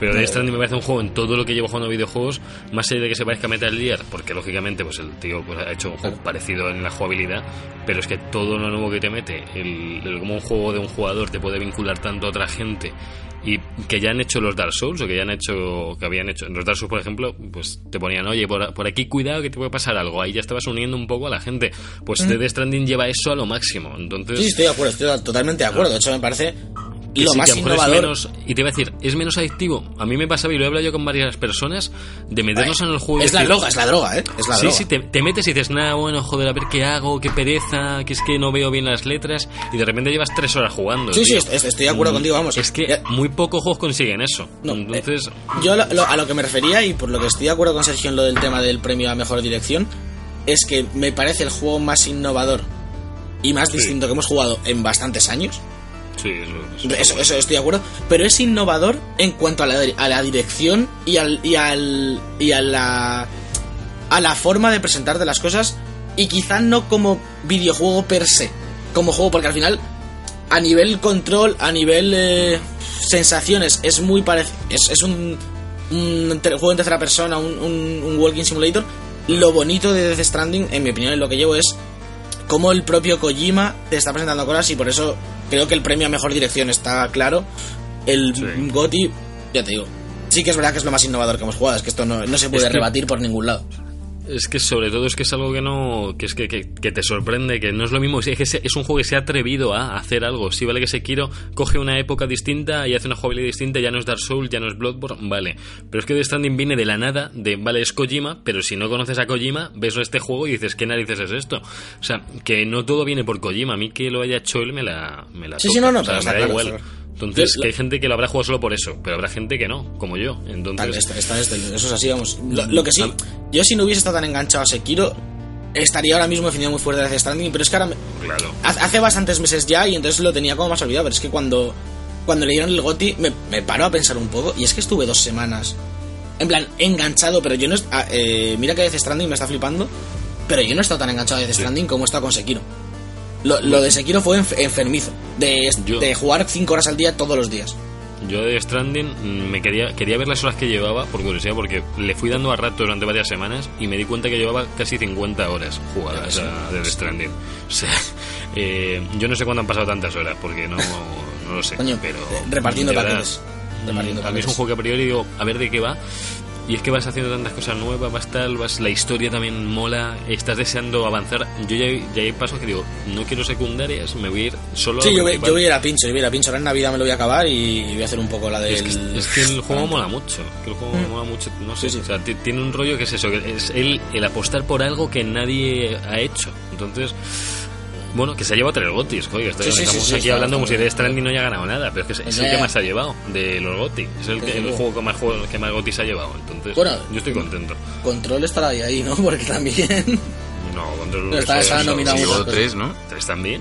Pero Death Stranding me parece un juego en todo lo que llevo jugando videojuegos, más allá de que se parezca a Metal Gear, porque lógicamente pues el tío pues, ha hecho un juego parecido en la jugabilidad, pero es que todo lo nuevo que te mete, el, el- como un juego de un jugador te puede vincular tanto a otra gente y que ya han hecho los Dark Souls o que ya han hecho que habían hecho en los Dark Souls por ejemplo pues te ponían oye por, por aquí cuidado que te puede pasar algo ahí ya estabas uniendo un poco a la gente. Pues Death Stranding lleva eso a lo máximo entonces
Sí, estoy de acuerdo, estoy totalmente de acuerdo. De hecho, me parece
que
lo
sí,
más
que
innovador.
menos- y te iba a decir es menos adictivo a mí me pasaba y lo he hablado yo con varias personas de meternos en el juego
Es la droga, es la droga, ¿eh? Es la
sí,
droga.
sí, te, te metes y dices, nada, bueno, joder, a ver qué hago, qué pereza, que es que no veo bien las letras, y de repente llevas tres horas jugando.
Sí, sí,
tío.
estoy de acuerdo
Mm,
contigo, vamos.
Es que
Ya-
muy pocos juegos consiguen eso.
No,
Entonces,
eh, yo lo- lo- a lo que me refería y por lo que estoy de acuerdo con Sergio en lo del tema del premio a mejor dirección es que me parece el juego más innovador y más
Sí.
distinto que hemos jugado en bastantes años.
Sí, eso, eso-
Eso, eso estoy de acuerdo. Pero es innovador en cuanto a la, a la dirección y, al, y, al, y a la a la forma de presentar de las cosas y quizá no como videojuego per se, como juego porque al final a nivel control, a nivel eh, sensaciones es muy parecido, es, es un, juego en tercera persona, un, un- un walking simulator. Lo bonito de Death Stranding, en mi opinión, en lo que llevo es cómo el propio Kojima te está presentando cosas y por eso creo que el premio a mejor dirección está claro. El
Sí.
GOTI, ya te digo, sí que es verdad que es lo más innovador que hemos jugado, es que esto no, no se puede
Es que-
rebatir por ningún lado.
Es que sobre todo es que es algo que no. que es que, que- que te sorprende, que no es lo mismo. Es que es un juego que se ha atrevido a hacer algo. Sí, vale que Sekiro coge una época distinta y hace una jugabilidad distinta, ya no es Dark Souls, ya no es Bloodborne, vale. Pero es que The Standing viene de la nada, de vale, es Kojima, pero si no conoces a Kojima, ves este juego y dices, ¿qué narices es esto? O sea, que no todo viene por Kojima. A mí que lo haya hecho él me la. Me la
Sí, sí, no, no,
O sea,
pero
me da
claro,
igual.
claro.
Entonces, que hay gente que lo habrá jugado solo por eso, pero habrá gente que no, como yo. Entonces,
Tal, esta- esta eso es así, vamos. Lo, lo que sí, yo si no hubiese estado tan enganchado a Sekiro, estaría ahora mismo definiendo muy fuerte Death Stranding, pero es que ahora me-
claro.
hace bastantes meses ya y entonces lo tenía como más olvidado, pero es que cuando, cuando le dieron el GOTI me, me paró a pensar un poco y es que estuve dos semanas, en plan, enganchado, pero yo no... ah, eh, mira que Death Stranding me está flipando, pero yo no he estado tan enganchado a Death Stranding como he estado con Sekiro. Lo, lo de Sekiro fue enf- enfermizo, de,
Yo-
de jugar 5 horas al día todos los días.
Yo de Stranding mm, me quería, quería ver las horas que llevaba, por curiosidad, porque le fui dando a rato durante varias semanas y me di cuenta que llevaba casi 50 horas jugadas a Death Stranding. O sea, eh, yo no sé cuándo han pasado tantas horas, porque no, no lo sé.
Coño,
pero
eh, repartiendo
de
paquetes. Repartiendo
a mí es un juego que a priori digo, a ver de qué va. Y es que vas haciendo tantas cosas nuevas, vas tal, vas, la historia también mola, estás deseando avanzar. Yo ya, ya hay pasos que digo, no quiero secundarias, me voy a ir solo a
Sí,
lo
yo, voy- yo voy a ir a pincho, yo voy a ir a pincho. Ahora en Navidad me lo voy a acabar y voy a hacer un poco la del...
Es que, es que el juego mola mucho. Que el juego mola mucho. No sé.
Sí, sí.
O sea, ti- tiene un rollo que es eso. que es el, el apostar por algo que nadie ha hecho. Entonces. Bueno, que se ha llevado tres gotis, oye, estoy-
Sí, sí, sí,
estamos
sí,
aquí
está
hablando como si de Stranding no haya ganado nada, pero es que es, es el que más ha llevado de los gotis. Es el, que- el juego que más, juego, que más gotis ha llevado. Entonces,
Bueno,
yo estoy contento.
Control estará ahí, ahí, ¿no? Porque también...
No, contra
Pero está- está nominado
tres, ¿no?
¿Tres también?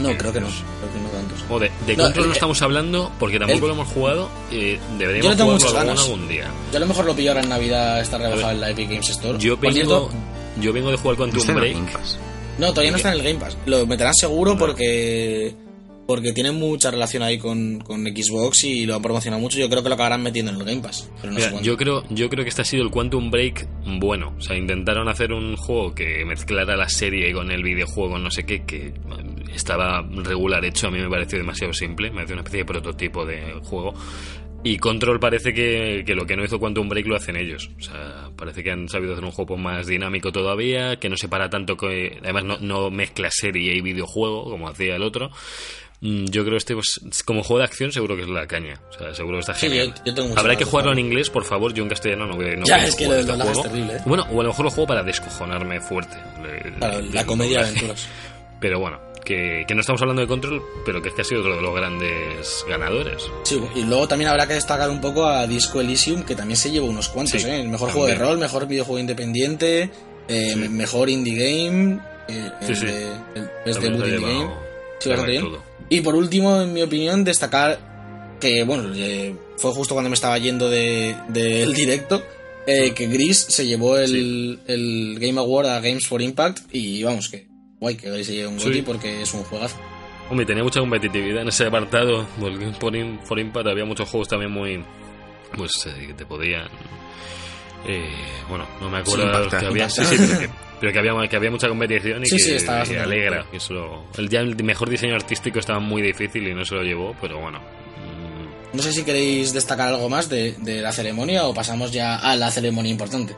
No, creo que no. Creo que no tantos.
O de, de
No,
Control no
el-
estamos hablando porque tampoco
el-
lo hemos jugado. eh,
Yo
deberíamos
le tengo
jugarlo
muchas
algún,
ganas.
algún día.
Yo a lo mejor lo pillo ahora en Navidad, está rebajado en la Epic Games Store.
Yo vengo, yo vengo de jugar Quantum
el
Break.
No, todavía no
¿Y
está en el Game Pass. Lo meterán seguro porque porque tiene mucha relación ahí con, con Xbox y lo han promocionado mucho. Yo creo que lo acabarán metiendo en el Game Pass. Pero no sé
Mira,
cuándo.
yo creo, yo creo que este ha sido el Quantum Break bueno. O sea, intentaron hacer un juego que mezclara la serie con el videojuego, no sé qué, que estaba regular hecho. A mí me pareció demasiado simple. Me pareció una especie de prototipo de juego. Y Control parece que, que lo que no hizo Quantum Break lo hacen ellos. O sea, parece que han sabido hacer un juego más dinámico todavía, que no se para tanto, que además no, no mezcla serie y videojuego como hacía el otro. Mm, Yo creo que este, pues, como juego de acción, seguro que es la caña. O sea, seguro que está
Sí,
genial.
yo- yo tengo muchas
Habrá que jugarlo en inglés, por favor. Yo en castellano no voy, no
Ya, es que lo-
este
lo hagas
juego.
terrible, ¿eh?
Bueno, o a lo mejor lo juego para descojonarme fuerte. Le-
la
le-
comedia de aventuras.
Pero bueno, que, que no estamos hablando de Control, pero que es que ha sido otro de los grandes ganadores.
Sí, y luego también habrá que destacar un poco a Disco Elysium, que también se lleva unos cuantos,
Sí,
¿eh? El mejor
también.
juego de rol, mejor videojuego independiente, eh,
Sí.
mejor indie game, eh, el
Sí,
de- el Best Debut Indie Game. bien. Y por último, en mi opinión, destacar que, bueno, eh, fue justo cuando me estaba yendo de- del directo, eh, que Gris se llevó el, el Game Award a Games for Impact y vamos, que guay que Gris se lleve un
Sí.
GOTY porque es un juegazo.
Hombre, tenía mucha competitividad en ese apartado. Porque por, in- for Impact había muchos juegos también muy. Pues eh, que te podían. eh, bueno, no me acuerdo
Sí,
que había. Sí, sí, pero que, pero que había, que había mucha competición y
Sí,
que,
sí, estaba
que
bastante
alegra. que eso- el, ya el mejor diseño artístico estaba muy difícil y no se lo llevó, pero bueno.
No sé si queréis destacar algo más de, de la ceremonia o pasamos ya a la ceremonia importante.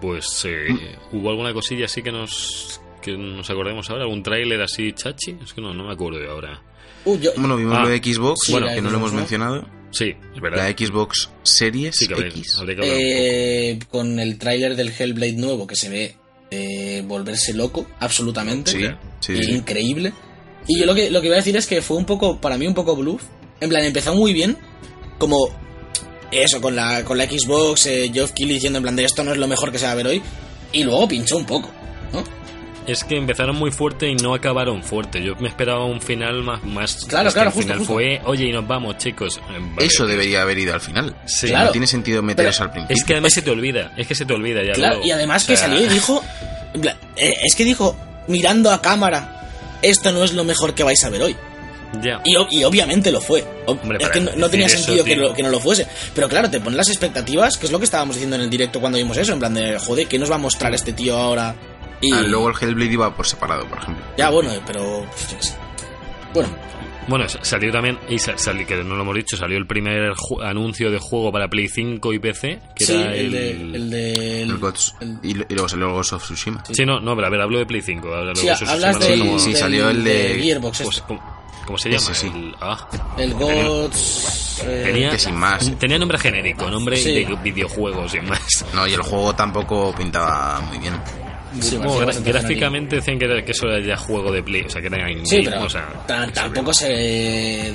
Pues eh, hubo alguna cosilla así que nos que nos acordemos ahora, algún tráiler así chachi, es que no, no me acuerdo de ahora.
Uh, yo,
Bueno, vimos
Ah.
lo de Xbox,
Sí,
Bueno,
que no lo hemos
¿no?
mencionado.
Sí, es verdad.
La Xbox Series
sí que habría,
X.
habría
eh, con el tráiler del Hellblade nuevo que se ve eh, volverse loco, absolutamente.
Sí, sí, sí.
Increíble. Y yo lo que, lo que iba a decir es que fue un poco, para mí, un poco bluff. En plan, empezó muy bien, como eso, con la, con la Xbox, eh, Geoff Keighley diciendo en plan de esto no es lo mejor que se va a ver hoy. Y luego pinchó un poco, ¿no?
Es que empezaron muy fuerte y no acabaron fuerte. Yo me esperaba un final más. más
Claro, claro,
el
justo,
final
justo.
fue, oye, y nos vamos, chicos. Eh, vale,
Eso debería haber ido al final.
Sí.
Claro.
No tiene sentido meter eso al principio.
Es que además se te olvida. Es que se te olvida ya.
Claro,
luego.
y además
O
que salió y dijo. eh, es que dijo, mirando a cámara, esto no es lo mejor que vais a ver hoy.
Ya.
Y, obviamente lo fue.
Hombre,
es que no, no tenía
eso,
sentido que, lo- que no lo fuese. Pero claro, te ponen las expectativas, que es lo que estábamos diciendo en el directo cuando vimos eso. En plan de, joder, ¿qué nos va a mostrar este tío ahora? Y
Ah, luego el Hellblade iba por separado, por ejemplo.
ya, bueno, pero. pues. Bueno,
Bueno, sa- salió también, y sa- sali- que no lo hemos dicho, salió el primer anuncio de juego para Play 5 y PC, que
sí,
era
el,
el...
de. El de
El Gods-
el-
y, luego salió el Ghost of Tsushima.
Sí, no, no, pero a ver, hablo de Play 5. ahora
sí,
eso
hablas del,
no sé cómo-
sí, salió el de-
Gearbox.
¿cómo,
este.
se- cómo- cómo se llama?
Ese sí.
El- ah,
El
tenía-
Gods. eh,
Tenía,
Que sin más.
tenía nombre genérico, nombre
Sí.
de videojuegos sin más.
No, y el juego tampoco pintaba muy bien.
Sí,
gráficamente decían que, que eso era ya juego de Play, o sea, que era in-
Sí, pero
o sea,
tampoco se.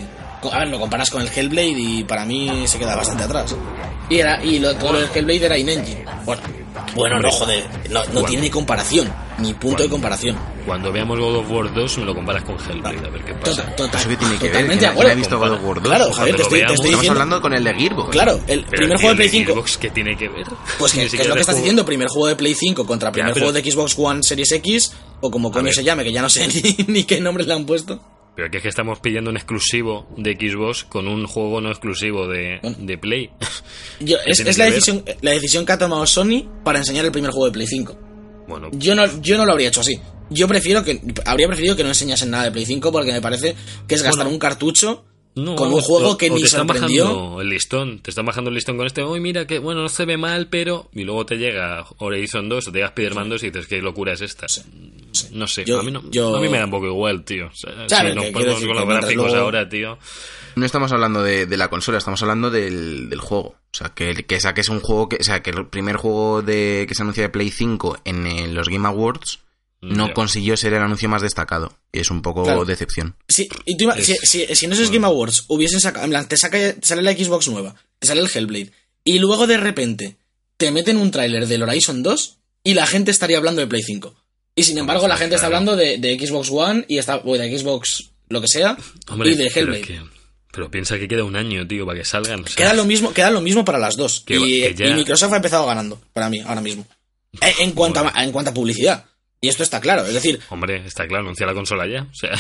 A ver, lo comparas con el Hellblade y para mí se queda bastante atrás. Y, era, y lo, todo lo del Hellblade era in-engine. Bueno, bueno, no, joder, no, no tiene ni comparación, ni punto de comparación.
Cuando veamos God of War 2 me lo comparas con Hellblade, a ver qué pasa.
Total, total,
¿Eso qué tiene que ver?
totalmente
¿Quién,
de
quién ha visto God of War 2?
Claro, Javier, te estoy, te
veamos.
estoy
Estamos
diciendo.
hablando con el de Gearbox.
Claro, el
Pero,
primer juego de Play
el
5.
Xbox, ¿qué tiene que ver?
Pues que, que es lo que estás
juego-
diciendo, primer juego de Play 5 contra primer
pero-
juego de Xbox One Series X, o como coño
ver.
se llame, que ya no sé ni, ni qué nombre le han puesto.
Pero que es que estamos pillando un exclusivo de Xbox con un juego no exclusivo de, de Play.
Yo-
¿Qué
es la, decisión, la decisión que ha tomado Sony para enseñar el primer juego de Play 5.
Bueno,
Yo no, yo no lo habría hecho así. Yo prefiero que habría preferido que no enseñasen nada de Play 5 porque me parece que es gastar
Bueno.
un cartucho
no,
con un juego
o-
que
o
ni
te están bajando el listón, te están bajando el listón con este, uy, mira que, bueno, no se ve mal, pero... Y luego te llega Horizon 2 o te llega Spider-Man 2 y dices, ¿qué locura es esta? No sé,
Yo-
a, mí no-
yo-
a mí me da un poco igual, tío. O sea,
Claro,
si nos
que quiero
ponemos
decir
con los gráficos
luego-
ahora, tío...
No estamos hablando de, de la consola, estamos hablando del, del juego. O sea, que, que saques un juego, que, o sea, que el primer juego de, que se anuncia de Play 5 en eh, los Game Awards no
Ya.
consiguió ser el anuncio más destacado. Y es un poco
Claro.
decepción.
Si, y tú
Es-
si, si- si en esos Game Awards hubiesen sacado, en plan, te, saca, te sale la Xbox nueva, te sale el Hellblade, y luego de repente te meten un tráiler del Horizon 2 y la gente estaría hablando de Play 5. Y sin embargo, la gente está hablando de, de Xbox One y está, o de Xbox lo que sea
Hombre,
y de
pero,
Hellblade.
que- pero piensa que queda un año, tío, para que salgan. o sea,
Queda lo mismo, queda lo mismo para las dos.
Que-
y,
que ya-
y Microsoft ha empezado ganando para mí ahora mismo. Eh, En cuanto a, en cuanto a publicidad. Y esto está claro, es decir,
Hombre, está claro, anuncia la consola ya. O sea,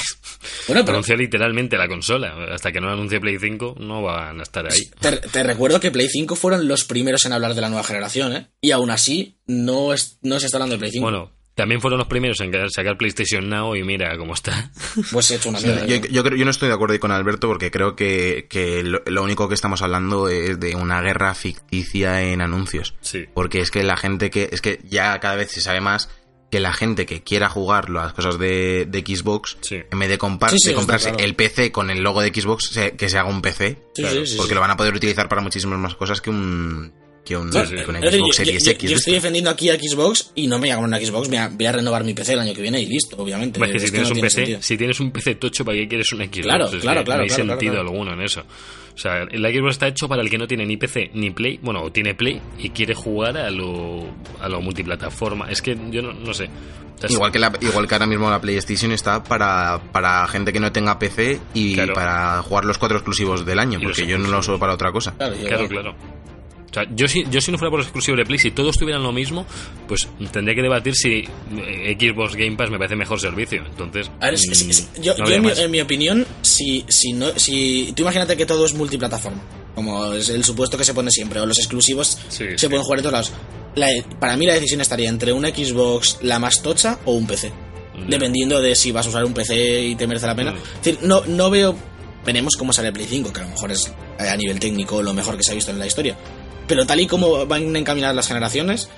bueno, pero
anuncia literalmente la consola. Hasta que no anuncie Play 5, no van a estar ahí.
te, te recuerdo que Play 5 fueron los primeros en hablar de la nueva generación, ¿eh? Y aún así no, es, no se está hablando de Play 5.
Bueno, también fueron los primeros en sacar PlayStation Now y mira cómo está.
pues he hecho una mierda.
Yo, yo, creo- yo no estoy de acuerdo con Alberto porque creo que, que lo, lo único que estamos hablando es de una guerra ficticia en anuncios.
Sí.
Porque es que la gente que. Es que ya cada vez se sabe más que la gente que quiera jugar las cosas de, de Xbox,
Sí.
en vez de, compar-
Sí, sí,
de comprarse
claro.
el PC con el logo de Xbox, se- que se haga un PC.
Sí,
claro,
sí, sí,
porque
sí.
lo van a poder utilizar para muchísimas más cosas que un. Que un, que un
Es decir,
Xbox
yo,
Series
yo-
X.
yo estoy defendiendo aquí a Xbox y no me voy a comprar una Xbox, voy a, voy a renovar mi PC el año que viene y listo, obviamente.
Hombre, es que
Es
si tienes
no
un
tiene
PC,
sentido.
si tienes un PC tocho, ¿para qué quieres un Xbox?
Claro, claro, claro,
No hay
claro,
sentido
claro.
alguno en eso. O sea, el Xbox está hecho para el que no tiene ni PC ni Play, bueno, o tiene Play y quiere jugar a lo, a lo multiplataforma. Es que yo no, no sé. Sea,
Igual que, la, igual que ahora mismo la PlayStation está para, para gente que no tenga PC y
Claro.
para jugar los cuatro exclusivos del año, porque yo no lo uso para otra cosa.
Claro, yo-
Claro, claro. Sea, yo si, yo si no fuera por los exclusivos de Play, si todos tuvieran lo mismo, pues tendría que debatir si eh, Xbox Game Pass me parece mejor servicio. Entonces,
A ver, es- es- es- yo,
no
yo
había
en, mi, en opinión, si, si no, si tú imagínate que todo es multiplataforma, como es el supuesto que se pone siempre, o los exclusivos
Sí,
se
sí.
pueden jugar de todos lados. La- para mí la decisión estaría entre una Xbox la más tocha o un PC, dependiendo de si vas a usar un PC y te merece la pena.
Mm.
Es decir, no, no veo, veremos cómo sale el Play 5, que a lo mejor es eh, a nivel técnico lo mejor que se ha visto en la historia. Pero tal y como van encaminadas las generaciones,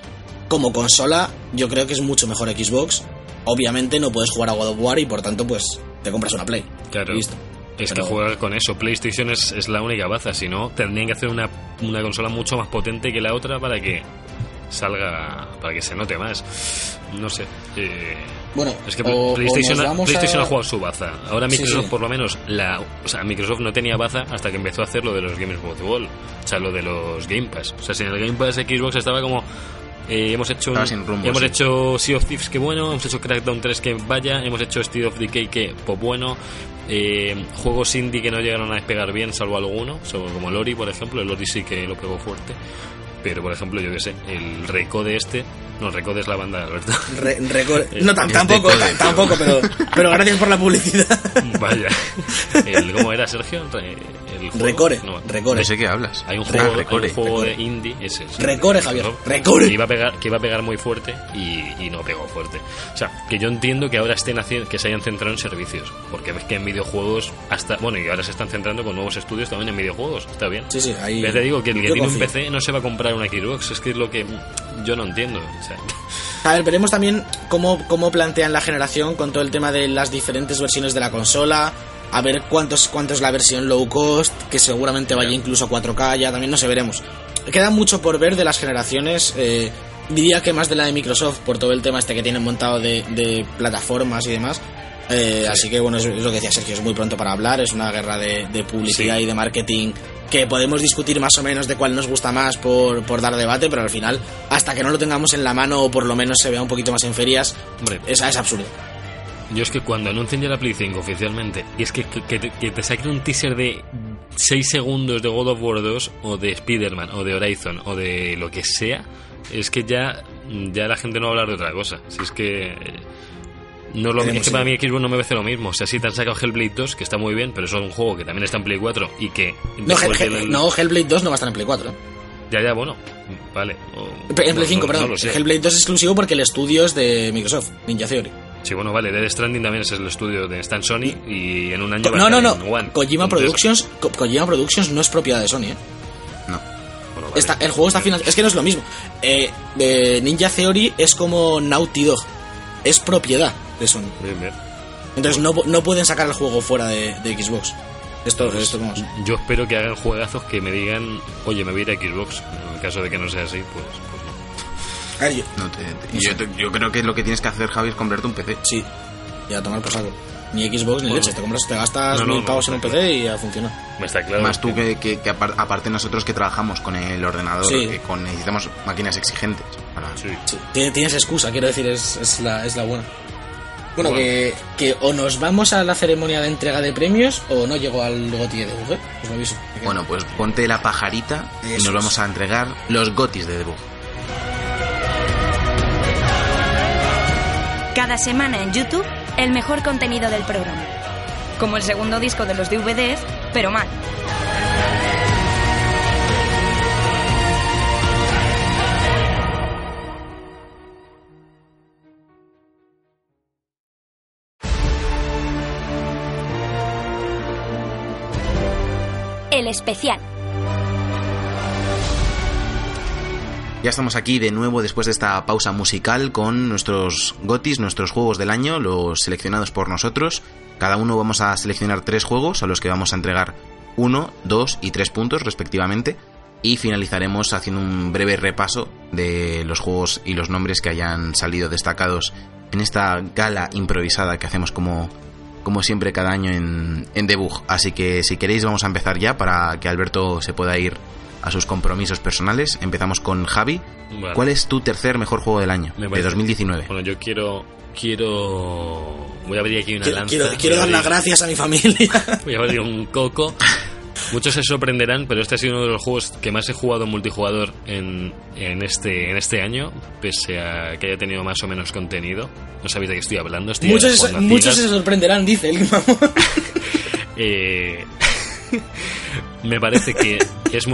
como consola, yo creo que es mucho mejor Xbox. Obviamente no puedes jugar a God of War y por tanto, pues te compras una Play.
Claro.
Listo.
Es
Pero-
que juega con eso. PlayStation es, es la única baza. Si no, tendrían que hacer una, una consola mucho más potente que la otra para que salga. para que se note más. No sé. eh,
Bueno,
es que
o- o
PlayStation,
nos
ha- PlayStation
a-
ha jugado su baza. Ahora Microsoft,
sí.
por lo menos, la, o sea, Microsoft no tenía baza hasta que empezó a hacer lo de los Games with World. O sea, lo de los Game Pass. O sea, si en el Game Pass Xbox estaba como. eh, hemos hecho un-
sin rumbo,
hemos
sí.
hecho Sea of Thieves que bueno, hemos hecho Crackdown 3 que vaya, hemos hecho State of Decay que pues bueno, eh, juegos indie que no llegaron a despegar bien salvo alguno, como Lori por ejemplo, el Lori sí que lo pegó fuerte, pero por ejemplo yo que sé, el Recode este, no Recode es la banda, Alberto.
Re- record- no,
es
tampoco,
de code,
tampoco, pero, pero gracias por la publicidad.
Vaya, el, ¿cómo era Sergio? Re- el juego,
Recore,
no,
Recore.
No sé qué hablas.
Hay un
Ah,
juego, hay un
Recore.
juego
Recore.
de indie, ese. sí,
Recore, Javier,
Microsoft,
Recore.
Que iba, a pegar, que iba a pegar muy fuerte y, y no pegó fuerte. O sea, que yo entiendo que ahora estén haciendo, que se hayan centrado en servicios. Porque ves que en videojuegos, hasta. Bueno, y ahora se están centrando con nuevos estudios también en videojuegos. Está bien.
Sí, sí, ahí.
Te digo que el que tiene un. PC no se va a comprar una Xbox. Es que es lo que yo no entiendo. O sea,
A ver, veremos también cómo, cómo plantean la generación con todo el tema de las diferentes versiones de la consola. A ver cuántos, cuánto es la versión low cost, que seguramente vaya incluso a 4K, ya también no sé, veremos. Queda mucho por ver de las generaciones. eh, diría que más de la de Microsoft, por todo el tema este que tienen montado de, de plataformas y demás. Eh, Así que bueno, es, es lo que decía Sergio, es muy pronto para hablar, es una guerra de, de publicidad
Sí.
y de marketing que podemos discutir más o menos de cuál nos gusta más por, por dar debate, pero al final, hasta que no lo tengamos en la mano o por lo menos se vea un poquito más en ferias,
hombre,
esa es absurdo.
Yo es que cuando anuncien ya la Play 5 oficialmente, y es que, que, te, que te saquen un teaser de 6 segundos de God of War 2, o de Spider-Man, o de Horizon, o de lo que sea, es que ya, ya la gente no va a hablar de otra cosa. Si es que. No lo,
Veremos
es que para mí Xbox no me parece lo mismo. O sea, si te han sacado Hellblade 2, que está muy bien, pero eso es un juego que también está en Play 4 y que.
No, Hellblade 2 no va a estar en Play 4. ¿eh?
Ya, ya, bueno. Vale. o-
En Play
no,
5,
no-
perdón.
lo.
Hellblade 2 es exclusivo porque el estudio es de Microsoft, Ninja Theory.
Sí, bueno, vale. Dead Stranding también es el estudio de Stan Sony y en un año.
Co-
va
no, no, no.
One.
Kojima Productions, Ko- Kojima Productions no es propiedad de Sony, ¿eh?
No.
bueno, vale.
Está- el juego está financiado. Es que no es lo mismo. Eh, eh, Ninja Theory es como Naughty Dog. Es propiedad de Sony.
Bien, bien.
Entonces no, no pueden sacar el juego fuera de, de Xbox. Esto,
Pues,
esto vamos.
Yo espero que hagan juegazos que me digan, oye, me voy a ir a Xbox. En el caso de que no sea así, pues, no.
Te- te- yo, te- yo creo que lo que tienes que hacer, Javi, es comprarte un PC.
sí. Y a tomar por saco. Ni Xbox ni
Bueno.
leche. Te compras, te gastas
No, no,
mil
no,
pavos en un
claro.
PC y ya funciona.
Me está claro.
Más tú que, que- que apar- aparte nosotros que trabajamos con el ordenador,
Sí.
que con, necesitamos máquinas exigentes. para-
Sí.
Sí, tiene- tienes excusa, quiero decir, es, es la, es la buena. Bueno,
Bueno.
Que, que o nos vamos a la ceremonia de entrega de premios o no llego al GOTY de debug, ¿eh? Os lo aviso.
Bueno, pues ponte la pajarita y nos
es.
vamos a entregar los gotis de debug.
Cada semana en YouTube, el mejor contenido del programa. Como el segundo disco de los DVDs, pero mal. El especial.
Ya estamos aquí de nuevo después de esta pausa musical con nuestros gotis, nuestros juegos del año, los seleccionados por nosotros. Cada uno vamos a seleccionar tres juegos a los que vamos a entregar uno, dos y tres puntos respectivamente. Y finalizaremos haciendo un breve repaso de los juegos y los nombres que hayan salido destacados en esta gala improvisada que hacemos como, como siempre cada año en, en Debug. Así que si queréis vamos a empezar ya para que Alberto se pueda ir a sus compromisos personales. Empezamos con Javi.
Vale.
¿Cuál es tu tercer mejor juego del año
Me
de
parece-
2019?
Bueno, yo quiero. Quiero. Voy a abrir aquí una
Quiero,
lanza.
quiero, quiero dar las gracias a mi familia.
Voy a abrir un coco. Muchos se sorprenderán, pero este ha sido uno de los juegos que más he jugado en multijugador en, en, este, en este año, pese a que haya tenido más o menos contenido. No sabéis de qué estoy hablando. Estoy
muchos, muchos se sorprenderán, dice el mamón.
Eh, me parece que es, es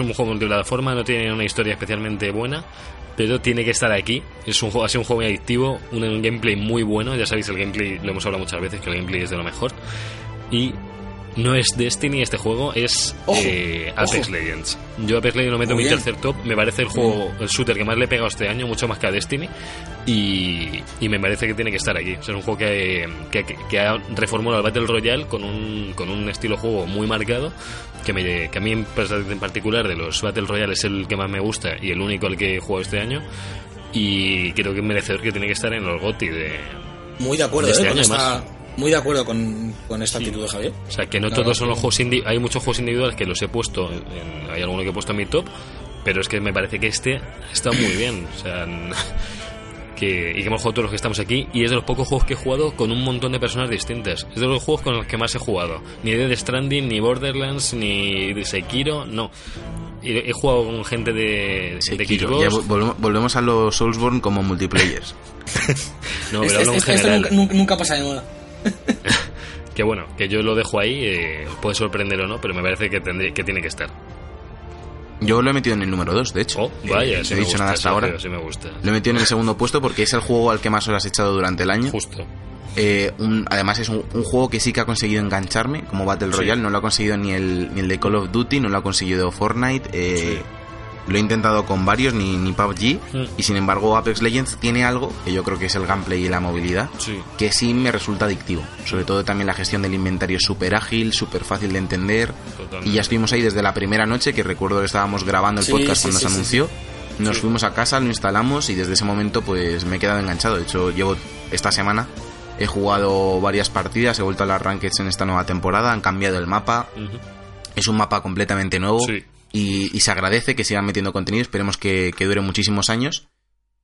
un juego multiplataforma, no tiene una historia especialmente buena, pero tiene que estar aquí. Es un juego, ha sido un juego muy adictivo, un, un gameplay muy bueno. Ya sabéis, el gameplay lo hemos hablado muchas veces, que el gameplay es de lo mejor. Y no es Destiny este juego, es
Ojo,
eh, Apex
ojo.
Legends. Yo Apex Legends lo meto en mi
bien.
tercer top. Me parece el juego, el shooter que más le he pegado este año, mucho más que a Destiny. Y, y me parece que tiene que estar aquí. O sea, es un juego que, que, que ha reformulado el Battle Royale con un, con un estilo de juego muy marcado. Que, me, que a mí en particular de los Battle Royale es el que más me gusta y el único al que he jugado este año. Y creo que es merecedor que tiene que estar en los GOTY de,
Muy de acuerdo,
De este
¿eh? con
año,
esta-
además.
Muy de acuerdo con, con esta actitud de Javier.
O sea, que no
La
todos son los juegos indi- Hay muchos juegos individuales que los he puesto. en- hay alguno que he puesto en mi top. Pero es que me parece que este está muy bien. O sea, que, y que hemos jugado todos los que estamos aquí. Y es de los pocos juegos que he jugado con un montón de personas distintas. Es de los juegos con los que más he jugado. Ni Dead Stranding, ni Borderlands, ni de Sekiro. No. He, he jugado con gente de, de
Sekiro.
Xbox.
Ya vol- volvemos, volvemos a los Soulsborne como multiplayers.
No, pero
Este-
hablo en
este- esto nunca- nunca pasa de moda.
Que bueno, que yo lo dejo ahí. eh, puede sorprender o no, pero me parece que, tendría, que tiene que estar.
Yo lo he metido en el número 2, de hecho.
Oh, vaya,
Eh,
sí
no he dicho
gusta,
nada hasta ahora.
Sí me gusta.
Lo he metido en el segundo puesto porque es el juego al que más horas he echado durante el año.
Justo.
Eh, un- además es un, un juego que sí que ha conseguido engancharme como Battle
Sí.
Royale. No lo ha conseguido ni el, ni el de Call of Duty, no lo ha conseguido Fortnite. eh, Lo he intentado con varios, ni, ni PUBG.
Mm.
Y sin embargo Apex Legends tiene algo, que yo creo que es el gameplay y la movilidad,
Sí.
que sí me resulta adictivo. Sobre todo también la gestión del inventario es súper ágil, súper fácil de entender.
Totalmente.
Y ya estuvimos ahí desde la primera noche, que recuerdo que estábamos grabando el
Sí,
podcast
sí,
cuando
sí,
se
sí,
anunció. Nos
Sí.
fuimos a casa, lo instalamos y desde ese momento pues me he quedado enganchado. De hecho, llevo esta semana, he jugado varias partidas, he vuelto a las rankeds en esta nueva temporada, han cambiado el mapa, es un mapa completamente nuevo
Sí.
Y, y se agradece que sigan metiendo contenido, esperemos que, que dure muchísimos años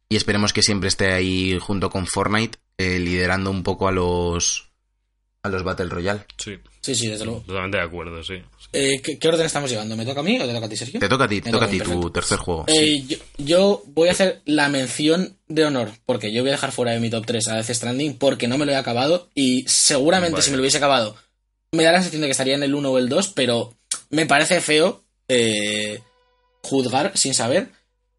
y esperemos que siempre esté ahí junto con Fortnite eh, liderando un poco a los a los Battle Royale.
Sí.
Sí, sí, desde luego.
Totalmente de acuerdo, sí.
Eh, ¿qué, qué orden estamos llevando? ¿Me toca a mí o te toca a ti, Sergio?
Te toca a ti, te toca a ti tu tercer juego.
Eh, yo, yo voy a hacer la mención de honor, porque yo voy a dejar fuera de mi top 3 a Death Stranding porque no me lo he acabado y seguramente
Vale.
si me lo hubiese acabado me da la sensación de que estaría en el 1 o el 2, pero me parece feo eh, juzgar sin saber.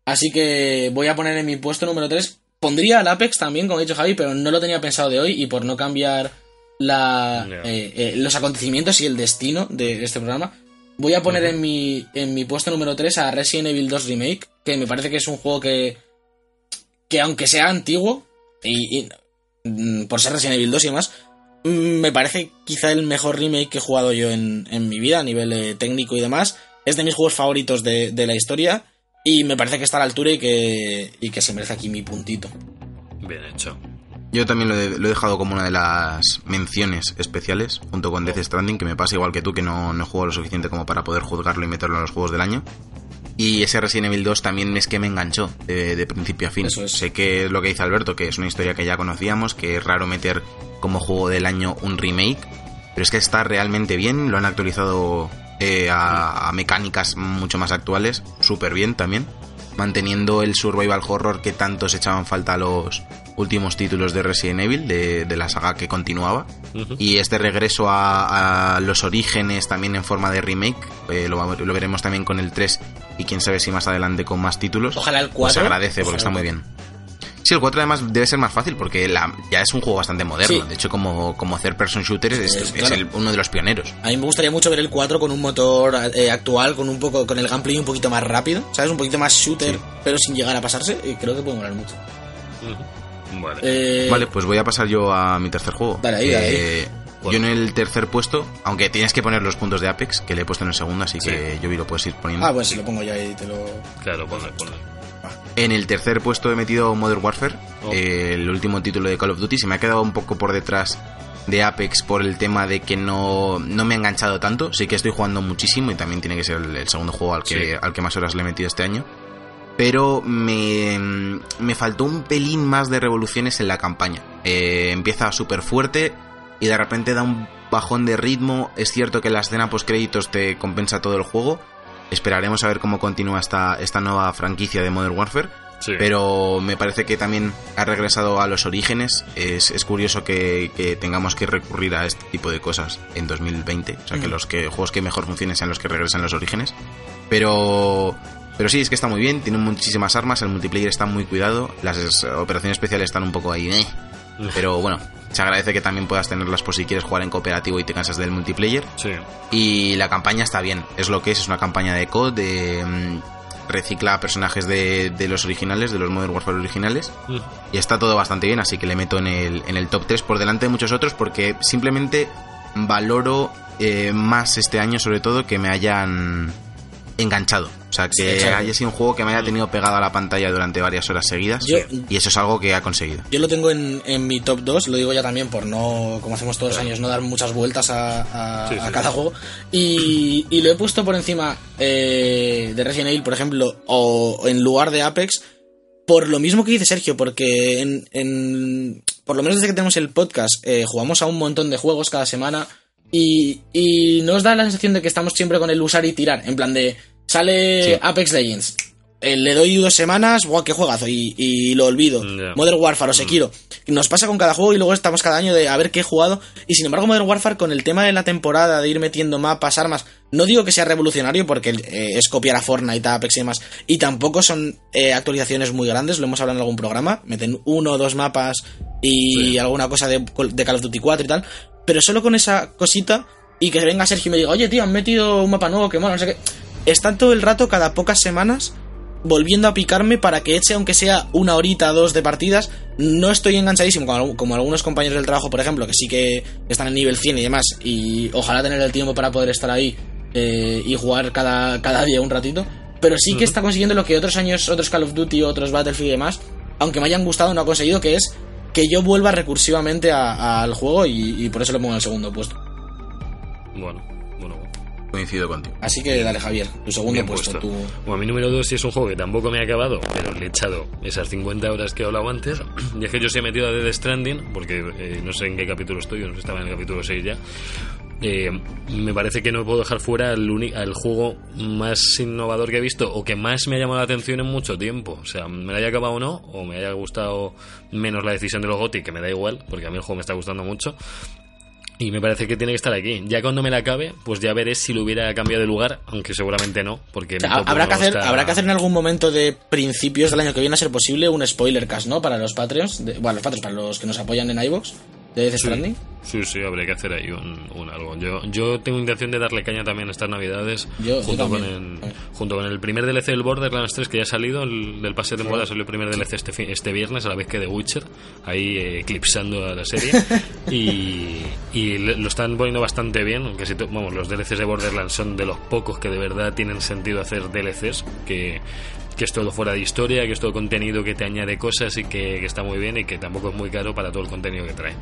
Así que voy a poner en mi puesto número 3. Pondría al Apex también, como ha dicho Javi, pero no lo tenía pensado de hoy y por no cambiar la, eh, eh, los acontecimientos y el destino de este programa, voy a poner en, mi, en mi puesto número 3 a Resident Evil 2 Remake, que me parece que es un juego que, que aunque sea antiguo, y, y, mm, por ser Resident Evil 2 y demás, mm, me parece quizá el mejor remake que he jugado yo en, en mi vida a nivel eh, técnico y demás. Es de mis juegos favoritos de, de la historia y me parece que está a la altura y que, y que se merece aquí mi puntito.
Bien hecho.
Yo también lo he, lo he dejado como una de las menciones especiales, junto con Death Stranding, que me pasa igual que tú, que no, no juego lo suficiente como para poder juzgarlo y meterlo en los juegos del año. Y ese Resident Evil 2 también es que me enganchó de, de principio a fin.
Eso es.
Sé que es lo que dice Alberto, que es una historia que ya conocíamos, que es raro meter como juego del año un remake, pero es que está realmente bien, lo han actualizado eh, a, a mecánicas mucho más actuales, súper bien también, manteniendo el survival horror que tanto se echaban falta a los últimos títulos de Resident Evil, de, de la saga que continuaba. Y este regreso a, a los orígenes también en forma de remake, eh, lo, veremos también con el 3 y quién sabe si más adelante con más títulos.
Ojalá el
Pues se
4.
agradece porque
Ojalá
está muy bien. Sí, el 4 además debe ser más fácil porque la- ya es un juego bastante moderno.
Sí.
De hecho, como, como third person shooter es,
Es,
es
claro.
el- uno de los pioneros.
A mí me gustaría mucho ver el 4 con un motor eh, actual, con un poco con el gameplay un poquito más rápido, ¿sabes? Un poquito más shooter,
Sí.
pero sin llegar a pasarse. Y creo que puede molar mucho.
Vale.
Eh,
Vale, pues voy a pasar yo a mi tercer juego.
Dale ahí, dale ahí.
Eh, Yo en el tercer puesto, aunque tienes que poner los puntos de Apex, que le he puesto en el segundo, así
Sí.
que yo vi lo puedes ir poniendo.
Ah, pues si lo pongo yo ahí te lo.
Claro, ponle, ponle.
En el tercer puesto he metido Modern Warfare,
Oh.
eh, el último título de Call of Duty. Se me ha quedado un poco por detrás de Apex por el tema de que no, no me ha enganchado tanto. Sí que estoy jugando muchísimo y también tiene que ser el, el segundo juego al que,
Sí.
al que más horas le he metido este año. Pero me, me faltó un pelín más de revoluciones en la campaña. Eh, empieza súper fuerte y de repente da un bajón de ritmo. Es cierto que la escena post créditos te compensa todo el juego. Esperaremos a ver cómo continúa esta, esta nueva franquicia de Modern Warfare.
Sí.
Pero me parece que también ha regresado a los orígenes. Es, es curioso que, que tengamos que recurrir a este tipo de cosas en 2020. O sea, que
Mm.
los que, juegos que mejor funcionen sean los que regresen a los orígenes. Pero, pero sí, es que está muy bien. Tiene muchísimas armas. El multiplayer está muy cuidado. Las es- operaciones especiales están un poco ahí. eh. Pero bueno, se agradece que también puedas tenerlas por si quieres jugar en cooperativo y te cansas del multiplayer.
Sí.
Y la campaña está bien, es lo que es, es una campaña de COD, de, mm, recicla personajes de, de los originales, de los Modern Warfare originales,
Mm.
y está todo bastante bien, así que le meto en el, en el top 3 por delante de muchos otros porque simplemente valoro eh, más este año sobre todo que me hayan enganchado. O sea, que haya sido un juego que me haya tenido pegado a la pantalla durante varias horas seguidas.
Yo-
y eso es algo que ha conseguido.
Yo lo tengo en, en mi top 2, lo digo ya también por no, como hacemos todos los años, no dar muchas vueltas a, a-
Sí,
a
sí.
cada juego. Y, y lo he puesto por encima eh, de Resident Evil, por ejemplo, o en lugar de Apex, por lo mismo que dice Sergio, porque en, en- por lo menos desde que tenemos el podcast, eh, jugamos a un montón de juegos cada semana y, y nos da la sensación de que estamos siempre con el usar y tirar, en plan de sale
Sí.
Apex Legends. eh, le doy dos semanas, guau, qué juegazo, y, y lo olvido. Modern Warfare o Sekiro. Y Nos pasa con cada juego y luego estamos cada año de a ver qué he jugado. Y sin embargo, Modern Warfare, con el tema de la temporada, de ir metiendo mapas, armas, no digo que sea revolucionario porque eh, es copiar a Fortnite, a Apex y demás. Y tampoco son eh, actualizaciones muy grandes, lo hemos hablado en algún programa. Meten uno o dos mapas y alguna cosa de, de Call of Duty 4 y tal. Pero solo con esa cosita y que venga Sergio y me diga, oye tío, han metido un mapa nuevo, que mola, no sé qué. Están todo el rato, cada pocas semanas, volviendo a picarme para que eche, aunque sea una horita, dos de partidas. No estoy enganchadísimo, como, como algunos compañeros del trabajo, por ejemplo, que sí que están en nivel 100 y demás, y ojalá tener el tiempo para poder estar ahí eh, y jugar cada, cada día un ratito. Pero sí que está consiguiendo lo que otros años, otros Call of Duty, otros Battlefield y demás, aunque me hayan gustado, no ha conseguido, que es que yo vuelva recursivamente al juego y, y por eso lo pongo en el segundo puesto.
Bueno, bueno.
Coincido contigo.
Así que dale, Javier, tu segundo
Bien
puesto.
puesto.
tu-
Bueno, mi número 2 sí es un juego que tampoco me ha acabado, pero le he echado esas 50 horas que he hablado antes. Y es que yo se he metido a Dead Stranding, porque eh, no sé en qué capítulo estoy, yo no sé si estaba en el capítulo 6 ya. Eh, me parece que no puedo dejar fuera el, al juego más innovador que he visto o que más me ha llamado la atención en mucho tiempo. O sea, me lo haya acabado o no, o me haya gustado menos la decisión de los GOTY, que me da igual, porque a mí el juego me está gustando mucho. Y me parece que tiene que estar aquí. Ya cuando me la acabe, pues ya veré si lo hubiera cambiado de lugar, aunque seguramente no, porque
O sea, habrá, que hacer,
está-
habrá que hacer en algún momento de principios del año que viene a ser posible un spoiler cast, ¿no? Para los Patreons, de- bueno, los Patreons, para los que nos apoyan en iVoox de Death Stranding.
Sí, sí, habría que hacer ahí un, un algo. Yo, yo tengo intención de darle caña también estas navidades,
Yo- yo
junto, con el, junto con el primer DLC del Borderlands 3 que ya ha salido, el, del pase de temporada salió el primer DLC este, este viernes, a la vez que The Witcher, ahí eh, eclipsando a la serie. y y lo están poniendo bastante bien, aunque si vamos, los DLCs de Borderlands son de los pocos que de verdad tienen sentido hacer DLCs, que, que es todo fuera de historia, que es todo contenido que te añade cosas y que, que está muy bien y que tampoco es muy caro para todo el contenido que trae.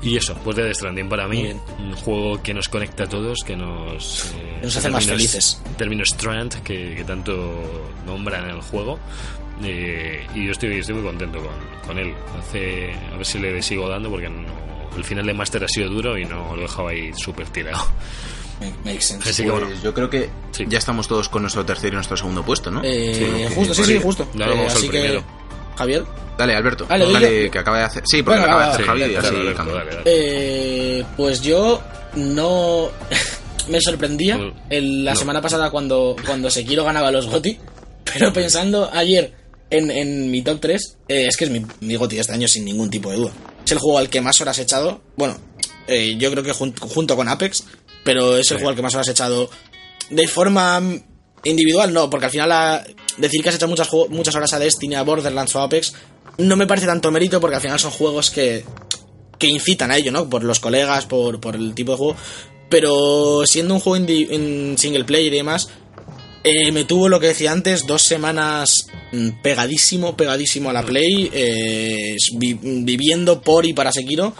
Y eso, pues Death Stranding para mí, un juego que nos conecta a todos, que nos, eh,
Nos hace más felices.
Términos Strand, que, que tanto nombran en el juego. Eh, y yo estoy, estoy muy contento con, con él. Hace, a ver si le sigo dando, porque no, el final de Master ha sido duro y no lo he dejado ahí súper tirado.
Make- Makes sense.
Así que
Pues
bueno,
yo creo que
Sí.
ya estamos todos con nuestro tercero y nuestro segundo puesto, ¿no?
Eh,
Sí,
justo, sí, sí, justo. Eh,
vamos al
así que. Javier.
Dale, Alberto.
Ah, ¿le doy
dale,
yo?
que acaba de hacer. Sí, porque
Venga,
acaba de hacer
va,
Javi y
dale,
así
Alberto, dale, dale.
Eh, pues yo no me sorprendía
Mm,
la
no.
semana pasada cuando, cuando Sekiro ganaba los GOTI, pero pensando ayer en, en mi top 3, eh, es que es mi, mi GOTI de este año sin ningún tipo de duda. Es el juego al que más horas he echado, bueno, eh, yo creo que jun- junto con Apex, pero es el
Sí.
juego al que más horas echado de forma mm, individual, no, porque al final a- decir que has hecho muchas, muchas horas a Destiny, a Borderlands o a Apex, no me parece tanto mérito porque al final son juegos que, que incitan a ello, ¿no? Por los colegas, por, por el tipo de juego. Pero siendo un juego en single player y demás, eh, me tuvo lo que decía antes, dos semanas mm, pegadísimo, pegadísimo a la Play, eh, vi- viviendo por y para Sekiro.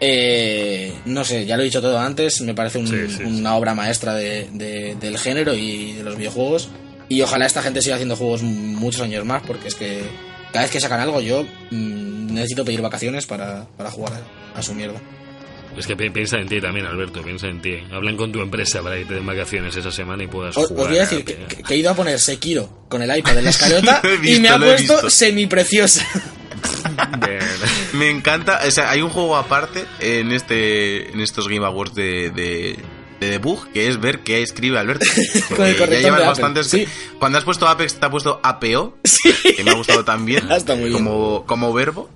Eh, no sé, ya lo he dicho todo antes, me parece un-
Sí, sí, sí.
una obra maestra de- de- del género y de los videojuegos. Y ojalá esta gente siga haciendo juegos muchos años más, porque es que cada vez que sacan algo yo mm, necesito pedir vacaciones para, para jugar a, a su mierda.
Es que pi- piensa en ti también, Alberto, piensa en ti. Hablan con tu empresa para que te den vacaciones esa semana y puedas
Os, os
jugar.
voy a decir que, que- he ido a poner Sekiro con el iPad en la escaleta
he
y
visto,
me ha puesto
visto.
semi-preciosa.
Me encanta, o sea, hay un juego aparte en este en estos Game Awards de, de, de debug que es ver qué escribe Alberto.
Con el
ya llevas bastantes.
sí.
Cuando has puesto Apex te ha puesto APO, que me ha gustado también.
Ah, está muy bien.
como, como verbo.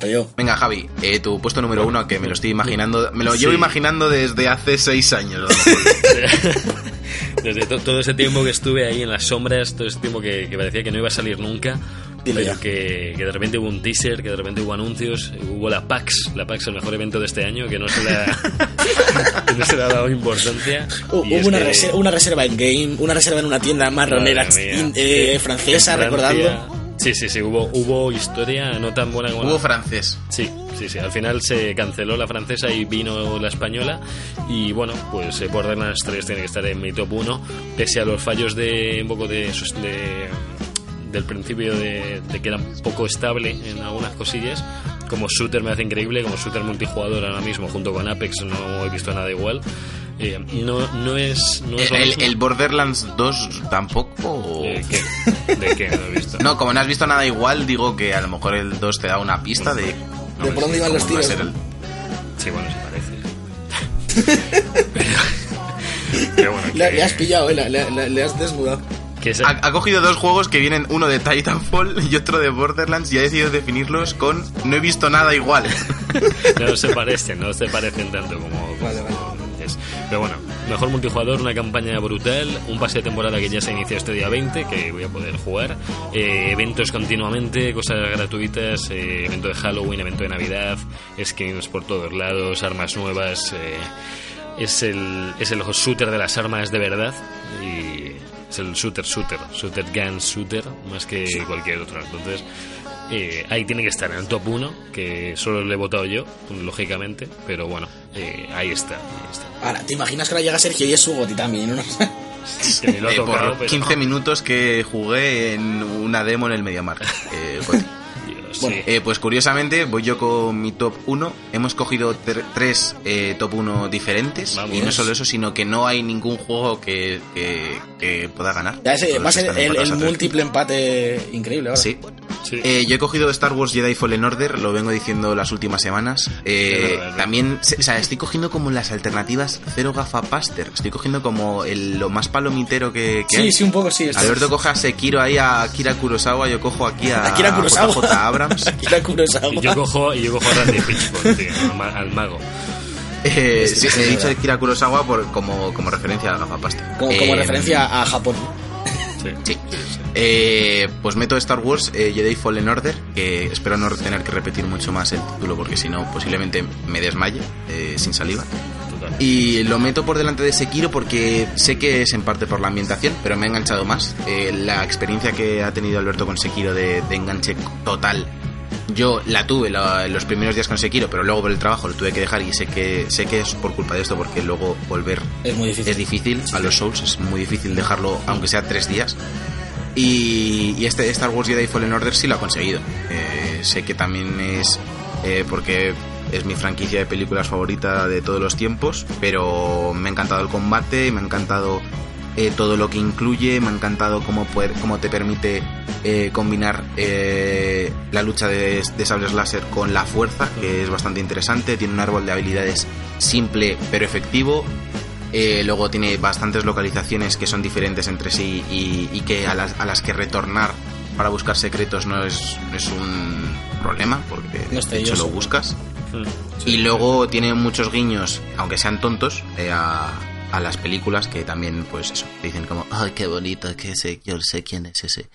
Pero
Venga, Javi, eh, tu puesto número uno, que me lo estoy imaginando, me lo
Sí.
llevo imaginando desde hace seis años. a lo mejor.
Desde to- todo ese tiempo que estuve ahí en las sombras, todo ese tiempo que, que parecía que no iba a salir nunca, Pero que, que de repente hubo un teaser, que de repente hubo anuncios, hubo la PAX, la PAX el mejor evento de este año, que no se le ha, no se le ha dado importancia. Es
Hubo una,
que-
reserva, una reserva en game, una reserva en una tienda marronera in- eh, francesa.
Francia- Sí, sí, sí, hubo, hubo historia no tan buena como
Hubo
la-
francés.
Sí, sí, sí. Al final se canceló la francesa y vino la española. Y bueno, pues eh, Borderlands 3 tiene que estar en mi top 1. Pese a los fallos de un poco de, de- del principio de, de que era un poco estable en algunas cosillas. Como shooter me hace increíble, como shooter multijugador ahora mismo junto con Apex no he visto nada igual. Eh, no, no es, no es lo
El, el Borderlands 2 tampoco.
Eh, ¿qué? ¿De qué? No he visto.
No, como no has visto nada igual, digo que a lo mejor el 2 te da una pista de. no
De por dónde iban los tiros,
el-
Sí, bueno, sí parece. Pero, pero bueno,
Le,
que-
le has pillado, eh, le, le- le- le has desnudado.
Que es-
Ha, ha cogido dos juegos que vienen, uno de Titanfall y otro de Borderlands, y ha decidido definirlos con no he visto nada igual.
no se parecen, no se parecen tanto como,
Vale, vale.
como antes. Pero bueno, mejor multijugador, una campaña brutal, un pase de temporada que ya se inició este día 20, que voy a poder jugar, eh, eventos continuamente, cosas gratuitas, eh, evento de Halloween, evento de Navidad, skins por todos lados, armas nuevas. eh, es el, es el shooter de las armas de verdad y es el shooter, shooter, shooter gun, shooter, más que cualquier otro. Entonces, eh, ahí tiene que estar en el top 1, que solo le he votado yo, lógicamente, pero bueno, eh, ahí está. Ahí está.
Ahora, ¿te imaginas que ahora llega Sergio y es su goti también? ¿no?
Que ni lo ha
Eh,
tocado,
por
pero-
15 minutos que jugué en una demo en el MediaMarkt. Eh,
Bueno.
Eh, pues curiosamente, voy yo con mi top 1. Hemos cogido tre- tres eh, top 1 diferentes.
Vamos.
Y no solo eso, sino que no hay ningún juego que, que, que pueda ganar.
Ya ese va a ser el, múltiple empate increíble ahora.
Sí.
Sí.
Eh, yo he cogido Star Wars Jedi Fallen Order, lo vengo diciendo las últimas semanas. Eh,
verdad,
también, o sea, estoy cogiendo como las alternativas cero gafapaster. Estoy cogiendo como el- lo más palomitero que, que
Sí,
hay.
sí, un poco sí.
Alberto
es-
coge a Sekiro ahí a Akira Kurosawa, yo cojo aquí a
Akira Kurosawa.
JJ Abrams.
Akira Kurosawa.
Y yo cojo, y yo cojo a Randy Pitchford, tío, al ma- al mago.
Eh,
Sí,
sí,
sí,
he dicho. Akira Kurosawa por, como, como referencia al gafapaster.
Como, como
Eh,
referencia a Japón.
Sí.
Sí. Eh, pues meto Star Wars eh, Jedi Fallen Order, que espero no tener que repetir mucho más el título porque si no posiblemente me desmaye eh, sin saliva.
Total.
Y lo meto por delante de Sekiro porque sé que es en parte por la ambientación, pero me ha enganchado más. Eh, la experiencia que ha tenido Alberto con Sekiro de, de enganche total. Yo la tuve la- los primeros días con Sekiro, pero luego por el trabajo lo tuve que dejar y sé que sé que es por culpa de esto, porque luego volver
Es muy difícil.
es difícil. A los Souls es muy difícil dejarlo, aunque sea tres días. Y, y este Star Wars Jedi Fallen Order sí lo ha conseguido. Eh, sé que también es eh, porque es mi franquicia de películas favorita de todos los tiempos, pero me ha encantado el combate, me ha encantado eh, todo lo que incluye, me ha encantado cómo, poder, cómo te permite eh, combinar eh, la lucha de, de sables láser con la fuerza, que es bastante interesante, tiene un árbol de habilidades simple pero efectivo, luego tiene bastantes localizaciones que son diferentes entre sí y, y que a las, a las que retornar para buscar secretos no es, es un problema, porque
No
de hecho lo buscas.
Mm,
Y luego tiene muchos guiños, aunque sean tontos, eh, a, a las películas que también, pues eso, dicen como, ay, qué bonito, que sé, yo sé quién es ese.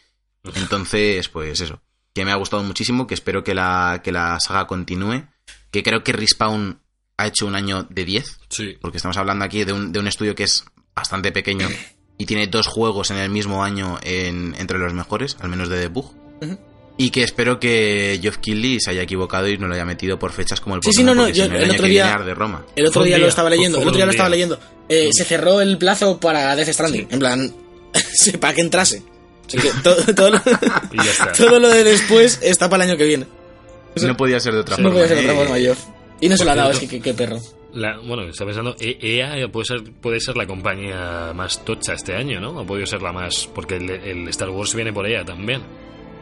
Entonces, pues eso, que me ha gustado muchísimo, que espero que la, que la saga continúe, que creo que Respawn ha hecho un año de 10,
Sí.
porque estamos hablando aquí de un, de un estudio que es bastante pequeño y tiene dos juegos en el mismo año en- entre los mejores, al menos de debug.
Ujú.
Y que espero que Geoff Keighley se haya equivocado y no lo haya metido por fechas como el
Sí, sí, no, no, yo
no,
el otro día-
Roma.
El otro día lo estaba leyendo, el otro día lo estaba leyendo. Eh, Se cerró el plazo para Death Stranding, en plan, para que entrase. Así que todo, todo lo, todo lo de después está para el año que viene.
No podía ser de otra
No
forma.
puede ser de otra forma, Geoff. Y no se lo ha dado, es que qué perro.
La- bueno, está pensando, E- EA puede ser, puede ser la compañía más tocha este año, ¿no? Ha podido ser la más. Porque el, el Star Wars viene por EA también.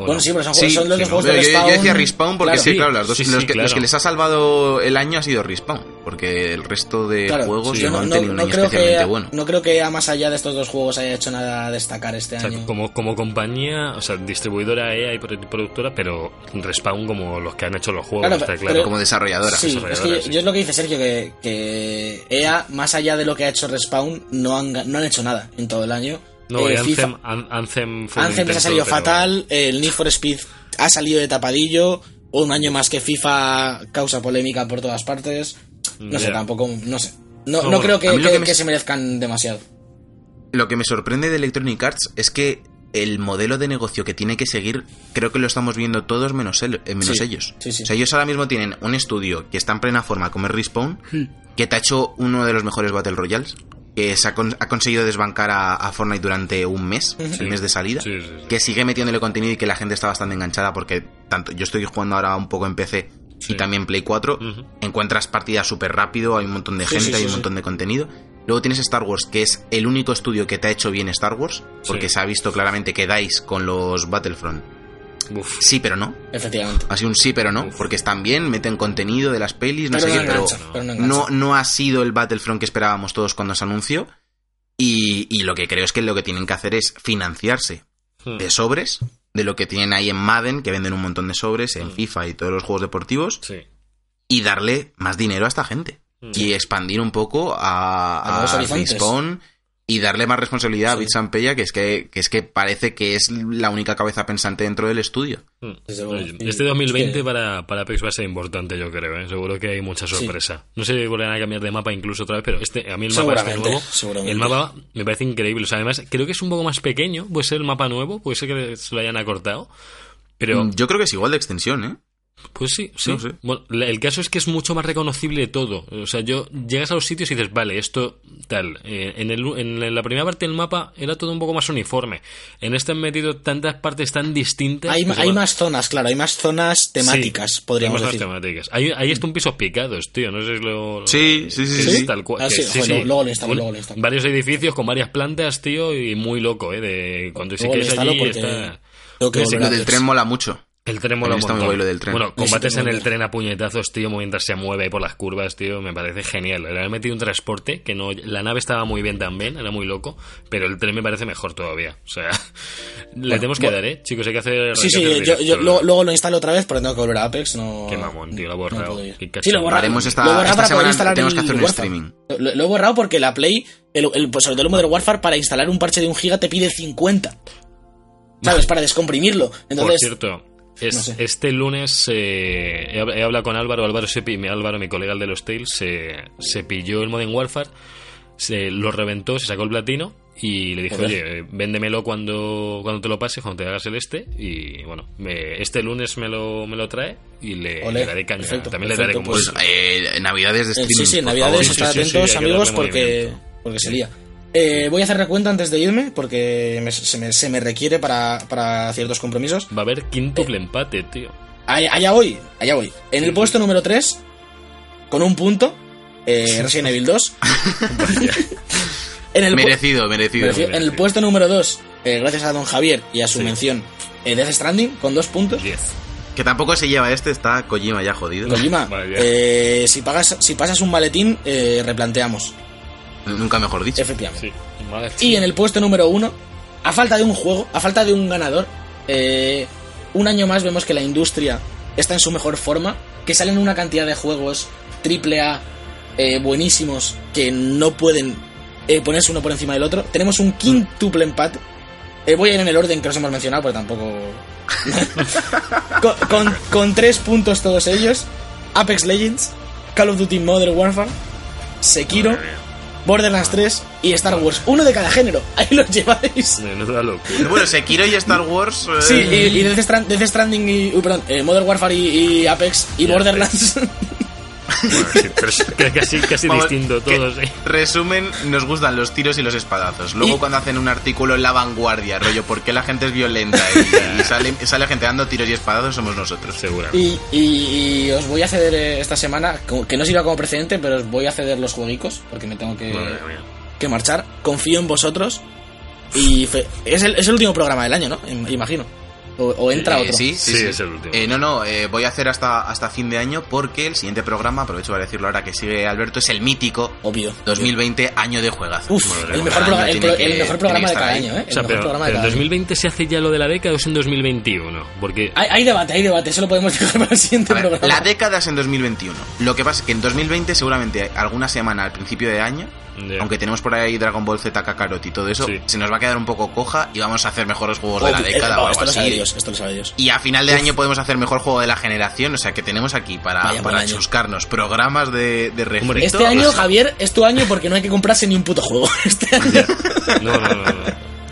¿O
Bueno,
no?
sí, pero son,
Sí,
son los
sí,
dos
no,
juegos de
pero yo, decía Respawn porque
Claro.
sí,
Sí,
claro, las dos,
sí, sí,
los, que,
claro.
los que les ha salvado el año ha sido Respawn, porque el resto de
Claro,
juegos
sí,
no,
no,
han
no-
tenido un
no
año
creo
especialmente
que,
bueno.
no creo que a más allá de estos dos juegos haya hecho nada a destacar este
O sea,
año.
como, como compañía, o sea, distribuidora EA y produ- productora, pero Respawn como los que han hecho los juegos,
Claro,
está
pero-
claro.
Como desarrolladora.
Sí, es que
desarrolladora,
yo, es lo que dice Sergio, que, que EA, más allá de lo que ha hecho Respawn, no han, no han hecho nada en todo el año.
No,
Eh,
Anthem,
FIFA-
An- Anthem fue un
Anthem les ha salido
pero-
fatal, el Need for Speed ha salido de tapadillo, un año más que FIFA causa polémica por todas partes. No sé, tampoco, no sé. No,
No,
no,
bueno,
creo que,
a mí lo
que-
que me-
que se merezcan demasiado.
Lo que me sorprende de Electronic Arts es que el modelo de negocio que tiene que seguir, creo que lo estamos viendo todos menos, él- eh, menos
Sí,
ellos.
sí, sí.
O sea, ellos ahora mismo tienen un estudio que está en plena forma como es Respawn, que te ha hecho uno de los mejores Battle Royales, que se ha, con- ha conseguido desbancar a, a Fortnite durante un mes, el mes de salida,
Sí, sí, sí.
que sigue metiéndole contenido y que la gente está bastante enganchada porque tanto yo estoy jugando ahora un poco en PC
Sí.
y también Play 4,
Ujú.
encuentras partidas súper rápido, hay un montón de gente,
sí,
hay
sí,
un
sí.
montón de contenido. Luego tienes Star Wars, que es el único estudio que te ha hecho bien Star Wars, porque
Sí.
se ha visto claramente que dais con los Battlefront.
Uf.
Sí, pero no.
Efectivamente.
Ha sido un sí, pero no,
Uf.
porque están bien, meten contenido de las pelis, no
Pero
sé
no
qué, pero
engancha, pero no
no, no ha sido el Battlefront que esperábamos todos cuando se anunció. Y, y lo que creo es que lo que tienen que hacer es financiarse
Hmm.
de sobres, de lo que tienen ahí en Madden, que venden un montón de sobres, en
Mm.
FIFA y todos los juegos deportivos,
Sí.
y darle más dinero a esta gente.
Mm.
Y expandir un poco a,
A
a
horizontes.
Respawn y darle más responsabilidad a
Sí.
Bits and Pella, que es que, que es que parece que es la única cabeza pensante dentro del estudio.
Mm.
Y
Este 2020
es que-
para, para Apex va a ser importante, yo creo. ¿eh? Seguro que hay mucha sorpresa. No sé si volverán a cambiar de mapa incluso otra vez, pero este, a mí el mapa este nuevo, el mapa me parece increíble. O sea, además, creo que es un poco más pequeño. Puede ser el mapa nuevo, puede ser que se lo hayan acortado. Pero,
Mm, Yo creo que es igual de extensión, ¿eh?
Pues sí, sí.
No sé.
Bueno, el caso es que es mucho más reconocible todo. O sea, yo llegas a los sitios y dices, vale, esto tal. Eh, en, el, en la primera parte del mapa era todo un poco más uniforme. En este han metido tantas partes tan distintas.
Hay,
pues,
hay
bueno,
más zonas, claro, hay más zonas temáticas,
Sí,
podríamos
hay más
decir.
temáticas. Hay, hay hasta un pisos picados, tío. No sé si lo.
Sí, sí, sí, sí.
Ah, joder, luego- luego.
Varios edificios con varias plantas, tío, y muy loco, ¿eh? De cuando si
Luego
quieres allí
porque
está.
tengo que
Sí,
Lo del tren mola mucho.
El tren mola
está muy lo del tren.
Bueno, combates en el tren a puñetazos, tío, mientras se mueve ahí por las curvas, tío, me parece genial. Le han metido un transporte que no. La nave estaba muy bien también, era muy loco, pero el tren me parece mejor todavía. O sea, le tenemos que
bueno.
dar, ¿eh? Chicos, hay que hacer.
Sí, sí,
hacer
yo, yo luego, luego lo instalo otra vez porque tengo que volver a Apex. No,
Qué mamón, tío, lo
no
borrado.
Sí, lo he.
Haremos esta-
Lo he borrado
esta
para poder
semana
instalar
tenemos que hacer un
Warfare.
streaming.
Lo, lo he borrado porque la Play, el, el- pues sobre todo el Modern Warfare, para instalar un parche de un giga te pide 50. ¿Sabes? Para descomprimirlo.
Por
Entonces,
cierto, Es-
No sé.
Este lunes eh, he, hab- he hablado con Álvaro, Álvaro, se Álvaro, mi colega el de los Tales, se, se pilló el Modern Warfare, se lo reventó, se sacó el platino y le dije, oye, eh, véndemelo cuando, cuando te lo pases, cuando te hagas el este. Y bueno, me- este lunes me lo, me lo trae y le, daré caña.
perfecto,
También le daré como
Pues eh, navidades de
Eh,
streaming.
sí, sí, en
por
Navidades
favor.
Sí,
estad
sí, sí, sí,
atentos,
hay que
amigos, porque, porque se lía. Eh, voy a hacer recuento antes de irme, porque me- se, me, se me requiere para, para ciertos compromisos.
Va a haber quíntuple empate, tío.
Allá, allá voy, allá voy. En el puesto número 3, con un punto, eh, Resident Evil 2. en el pu-
Merecido, merecido.
merecido. En el puesto número 2, gracias a don Javier y a su mención, eh, Death Stranding, con dos puntos.
10.
Que tampoco se lleva este, está Kojima ya jodido.
Kojima, eh, si, pagas, si pasas un maletín, eh, replanteamos.
Nunca mejor dicho.
Efectivamente.
Sí.
Y en el puesto número uno, a falta de un juego, a falta de un ganador, eh, un año más vemos que la industria está en su mejor forma, que salen una cantidad de juegos triple A eh, buenísimos que no pueden eh, ponerse uno por encima del otro. Tenemos un quintuple empate. Eh, voy a ir en el orden que os hemos mencionado, porque tampoco... con, con- con tres puntos todos ellos. Apex Legends, Call of Duty Modern Warfare, Sekiro,
Madre mía.
Borderlands 3 y Star Wars. Uno de cada género. Ahí los lleváis.
Menuda locura.
Bueno, Sekiro y Star Wars. eh,
Sí, y, y Death, Strand- Death Stranding y. uy, perdón, eh, Modern Warfare y, y Apex y
Y
Borderlands.
Bueno, sí, pero es que casi, casi
Vamos,
distinto todos, ¿eh?
Resumen, nos gustan los tiros y los espadazos. Luego
Y-
cuando hacen un artículo en la vanguardia, rollo, ¿por qué la gente es violenta? Y, y sale, sale gente dando tiros y espadazos, somos nosotros.
Seguramente.
y, y- y os voy a ceder eh, esta semana, que no sirva como precedente, pero os voy a ceder los jueguicos, porque me tengo que,
Madre
que marchar. Confío en vosotros. Y fe- es, el, es el último programa del año, ¿no? Im- Imagino. O, o entra
Eh,
otro.
sí, sí,
Sí,
sí.
es el último.
Eh, no, no, eh, voy a hacer hasta, hasta fin de año porque el siguiente programa, aprovecho para decirlo ahora que sigue Alberto, es el mítico
Obvio.
2020 año de juegazo.
Uf, el mejor,
año
el, el mejor programa de cada año. ¿eh?
O
El
sea,
mejor
pero,
programa de
pero ¿en
cada año.
2020 se hace ya lo de la década o es en 2021? Porque
Hay, hay debate, hay debate. Eso lo podemos dejar para el siguiente
A ver,
programa.
la década es en 2021. Lo que pasa es que en 2020 seguramente alguna semana al principio de año, Aunque tenemos por ahí Dragon Ball Z Kakarot y todo eso,
Sí.
se nos va a quedar un poco coja y vamos a hacer mejores juegos de la
eh,
década
no,
o algo
esto lo sabe
así.
Dios, esto lo sabe Dios.
Y a final de año podemos hacer mejor juego de la generación, o sea que tenemos aquí para,
Vaya
para
año.
chuscarnos programas de, de refrito.
Este año, Javier, es tu año porque no hay que comprarse ni un puto juego. Este año.
No, no, no. no.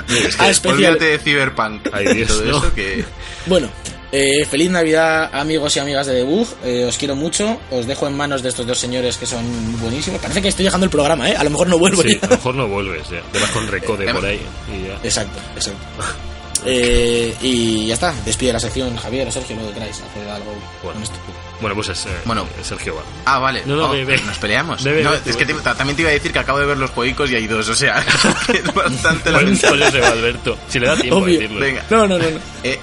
Es que-
Ah, especial.
Olvídate de Cyberpunk
Ay,
y
Dios,
todo
no.
eso que...
Bueno, eh, feliz Navidad, amigos y amigas de Debug. Eh, os quiero mucho. Os dejo en manos de estos dos señores que son buenísimos. Parece que estoy dejando el programa, ¿eh? A lo mejor no vuelvo
Sí,
ya.
a lo mejor no vuelves ya. Te vas con recode por ahí y ya.
Exacto, exacto. Eh, y ya está. Despide la sección, Javier o Sergio, lo que queráis. Haced algo
Bueno.
con esto.
Bueno, pues es, eh,
Bueno.
Sergio va.
Ah, vale.
No, no,
Oh. Nos peleamos. No, es que te- también te iba a decir que acabo de ver los juegos y hay dos, o sea, es bastante
ese va Alberto. Si le da tiempo
Obvio.
a decirlo.
Venga.
No, no, no. no.
Eh,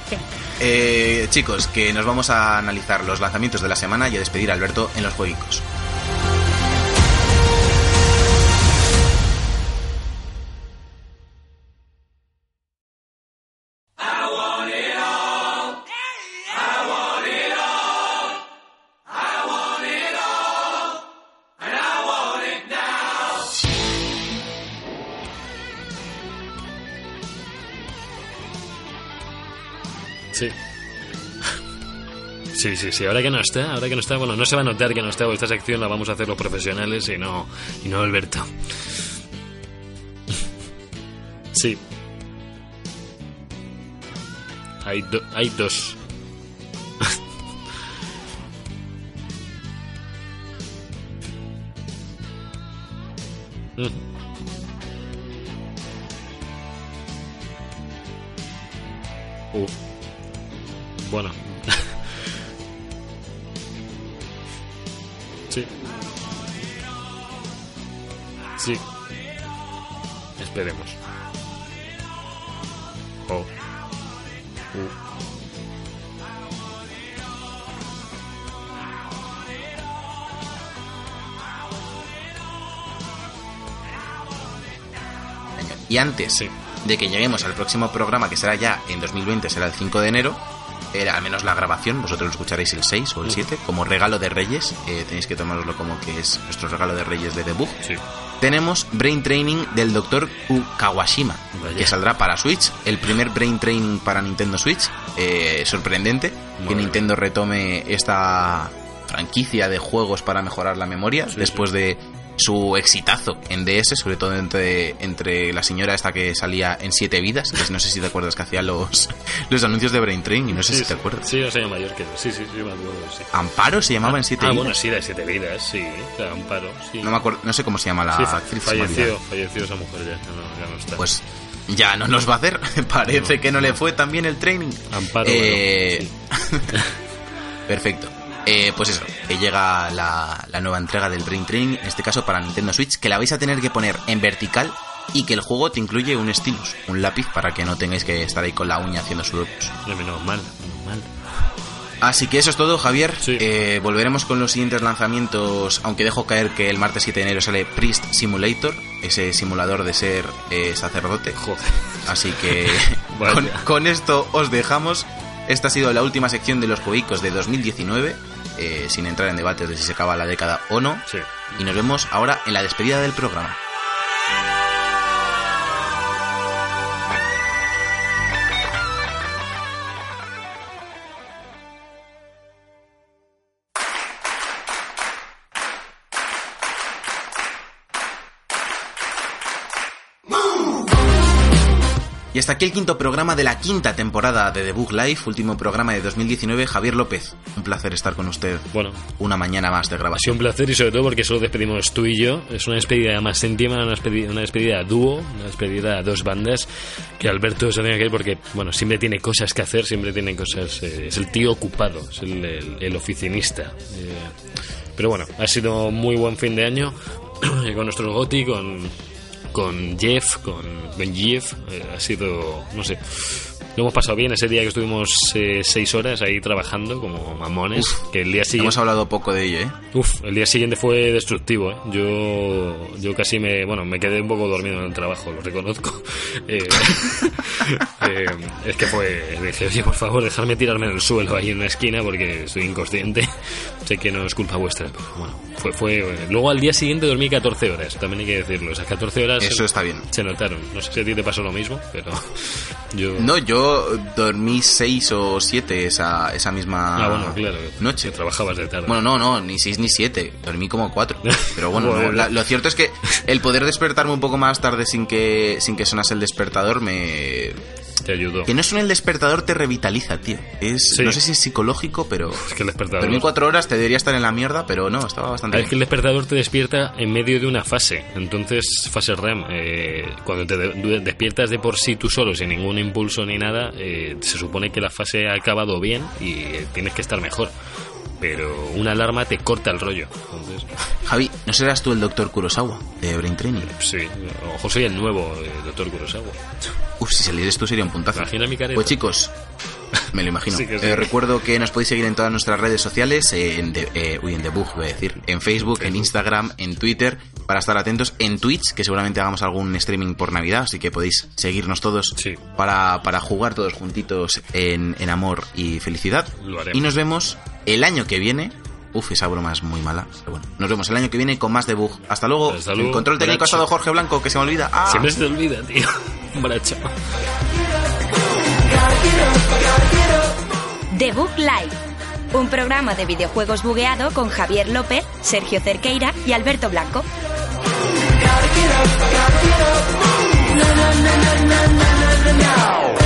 eh, chicos, que nos vamos a analizar los lanzamientos de la semana y a despedir a Alberto en los jueguicos.
Sí, sí, sí. Ahora que no está, ahora que no está, bueno, no se va a notar que no está. Esta sección la vamos a hacer los profesionales y no, y no Alberto. Sí. Hay, do- hay dos.
Y antes
Sí.
de que lleguemos al próximo programa, que será ya en 2020, será el 5 de enero, era al menos la grabación, vosotros lo escucharéis el 6 o el 7, como regalo de Reyes, eh, tenéis que tomároslo como que es nuestro regalo de Reyes de debug.
Sí.
tenemos Brain Training del Dr. Kawashima,
Vaya.
que saldrá para Switch, el primer Brain Training para Nintendo Switch. Eh, sorprendente
Madre
que Nintendo retome esta franquicia de juegos para mejorar la memoria después de su exitazo en DS, sobre todo entre, entre la señora esta que salía en Siete Vidas, que no sé si te acuerdas que hacía los, los anuncios de Brain Training, no sé
Sí,
si te acuerdas.
Sí, no soy mayor que Sí, sí, sí, me acuerdo, sí.
Amparo se llamaba en Siete
ah,
Vidas.
bueno, sí, de siete vidas, sí. Amparo, sí.
no me acuerdo, no sé cómo se llama la
Sí,
actriz.
falleció, falleció esa mujer ya, ya no, ya no está.
Pues ya no nos va a hacer. Parece
No,
que no le fue tan bien el training.
Amparo,
Eh,
bueno,
Perfecto. Eh, pues eso, que llega la, la nueva entrega del Brain Training, en este caso para Nintendo Switch, que la vais a tener que poner en vertical y que el juego te incluye un stylus, un lápiz para que no tengáis que estar ahí con la uña haciendo sudokus.
menos mal, menos mal.
Así que eso es todo, Javier.
Sí.
Eh, volveremos con los siguientes lanzamientos, aunque dejo caer que el martes 7 de enero sale Priest Simulator, ese simulador de ser eh, sacerdote.
Joder.
Así que con, con esto os dejamos. Esta ha sido la última sección de los juegos de 2019, eh, sin entrar en debates de si se acaba la década o no.
Sí.
Y nos vemos ahora en la despedida del programa. Y hasta aquí el quinto programa de la quinta temporada de The Book Life, último programa de 2019. Javier López, un placer estar con usted
Bueno,
una mañana más de
ha sido
grabación.
un placer y sobre todo porque solo despedimos tú y yo. Es una despedida más íntima, una despedida, una despedida a dúo, una despedida a dos bandas. Que Alberto se tenga que ir porque, bueno, siempre tiene cosas que hacer, siempre tiene cosas. eh, es el tío ocupado, es el, el- el oficinista. Eh, pero bueno, ha sido muy buen fin de año con nuestro Goti, con con Jeff, con Ben Jeff, eh, ha sido, no sé, lo hemos pasado bien ese día que estuvimos eh, seis horas ahí trabajando como mamones, que el día siguiente...
Hemos hablado poco de ello, ¿eh?
Uf, el día siguiente fue destructivo, ¿eh? Yo, yo casi me, bueno, me quedé un poco dormido en el trabajo, lo reconozco. Eh, es que fue, dije, oye, por favor, dejadme tirarme en el suelo ahí en una esquina porque estoy inconsciente. Sé que no es culpa vuestra, pero bueno, fue, fue, luego al día siguiente dormí 14 horas, también hay que decirlo, esas 14 horas
Eso está bien.
se notaron. No sé si a ti te pasó lo mismo, pero yo...
No, yo dormí seis o siete esa, esa misma
Ah, bueno, claro.
noche.
Trabajabas de tarde.
Bueno, no, no, ni seis ni siete. Dormí como cuatro. Pero bueno, no, la- lo cierto es que el poder despertarme un poco más tarde sin que, sin que sonase el despertador me...
Te ayudó.
Que no suene el despertador te revitaliza, tío. Es,
Sí.
No sé si es psicológico, pero...
Es que el despertador...
Dormí cuatro horas, te debería estar en la mierda, pero no, estaba bastante
Ah, Es que
bien.
el despertador te despierta en medio de una fase. Entonces, fase REM, eh, cuando te de- despiertas de por sí tú solo, sin ningún impulso ni nada, eh, se supone que la fase ha acabado bien y eh, tienes que estar mejor. Pero una alarma te corta el rollo. Entonces,
Javi, ¿no serás tú el doctor Kurosawa de Brain Training?
sí, ojo, soy el nuevo eh, doctor Kurosawa.
Uf, si salieras tú sería un puntazo.
Imagina mi careta.
Pues chicos, me lo imagino.
Sí que sí.
Eh, recuerdo que nos podéis seguir en todas nuestras redes sociales, en The, eh, uy, en The Bug, voy a decir, en Facebook, en Instagram, en Twitter, para estar atentos, en Twitch, que seguramente hagamos algún streaming por Navidad, así que podéis seguirnos todos
Sí.
para, para jugar todos juntitos en, en amor y felicidad.
Lo haremos.
Y nos vemos el año que viene. Uf, esa broma es muy mala, pero bueno. Nos vemos el año que viene con más The Bug. Hasta luego.
Hasta luego,
El control técnico ha estado Jorge Blanco, que se me olvida. ¡Ah!
Siempre se te olvida, tío. Bracho.
The Book Live, un programa de videojuegos bugueado con Javier López, Sergio Cerqueira y Alberto Blanco.
no, no, no, no, no, no, no, no.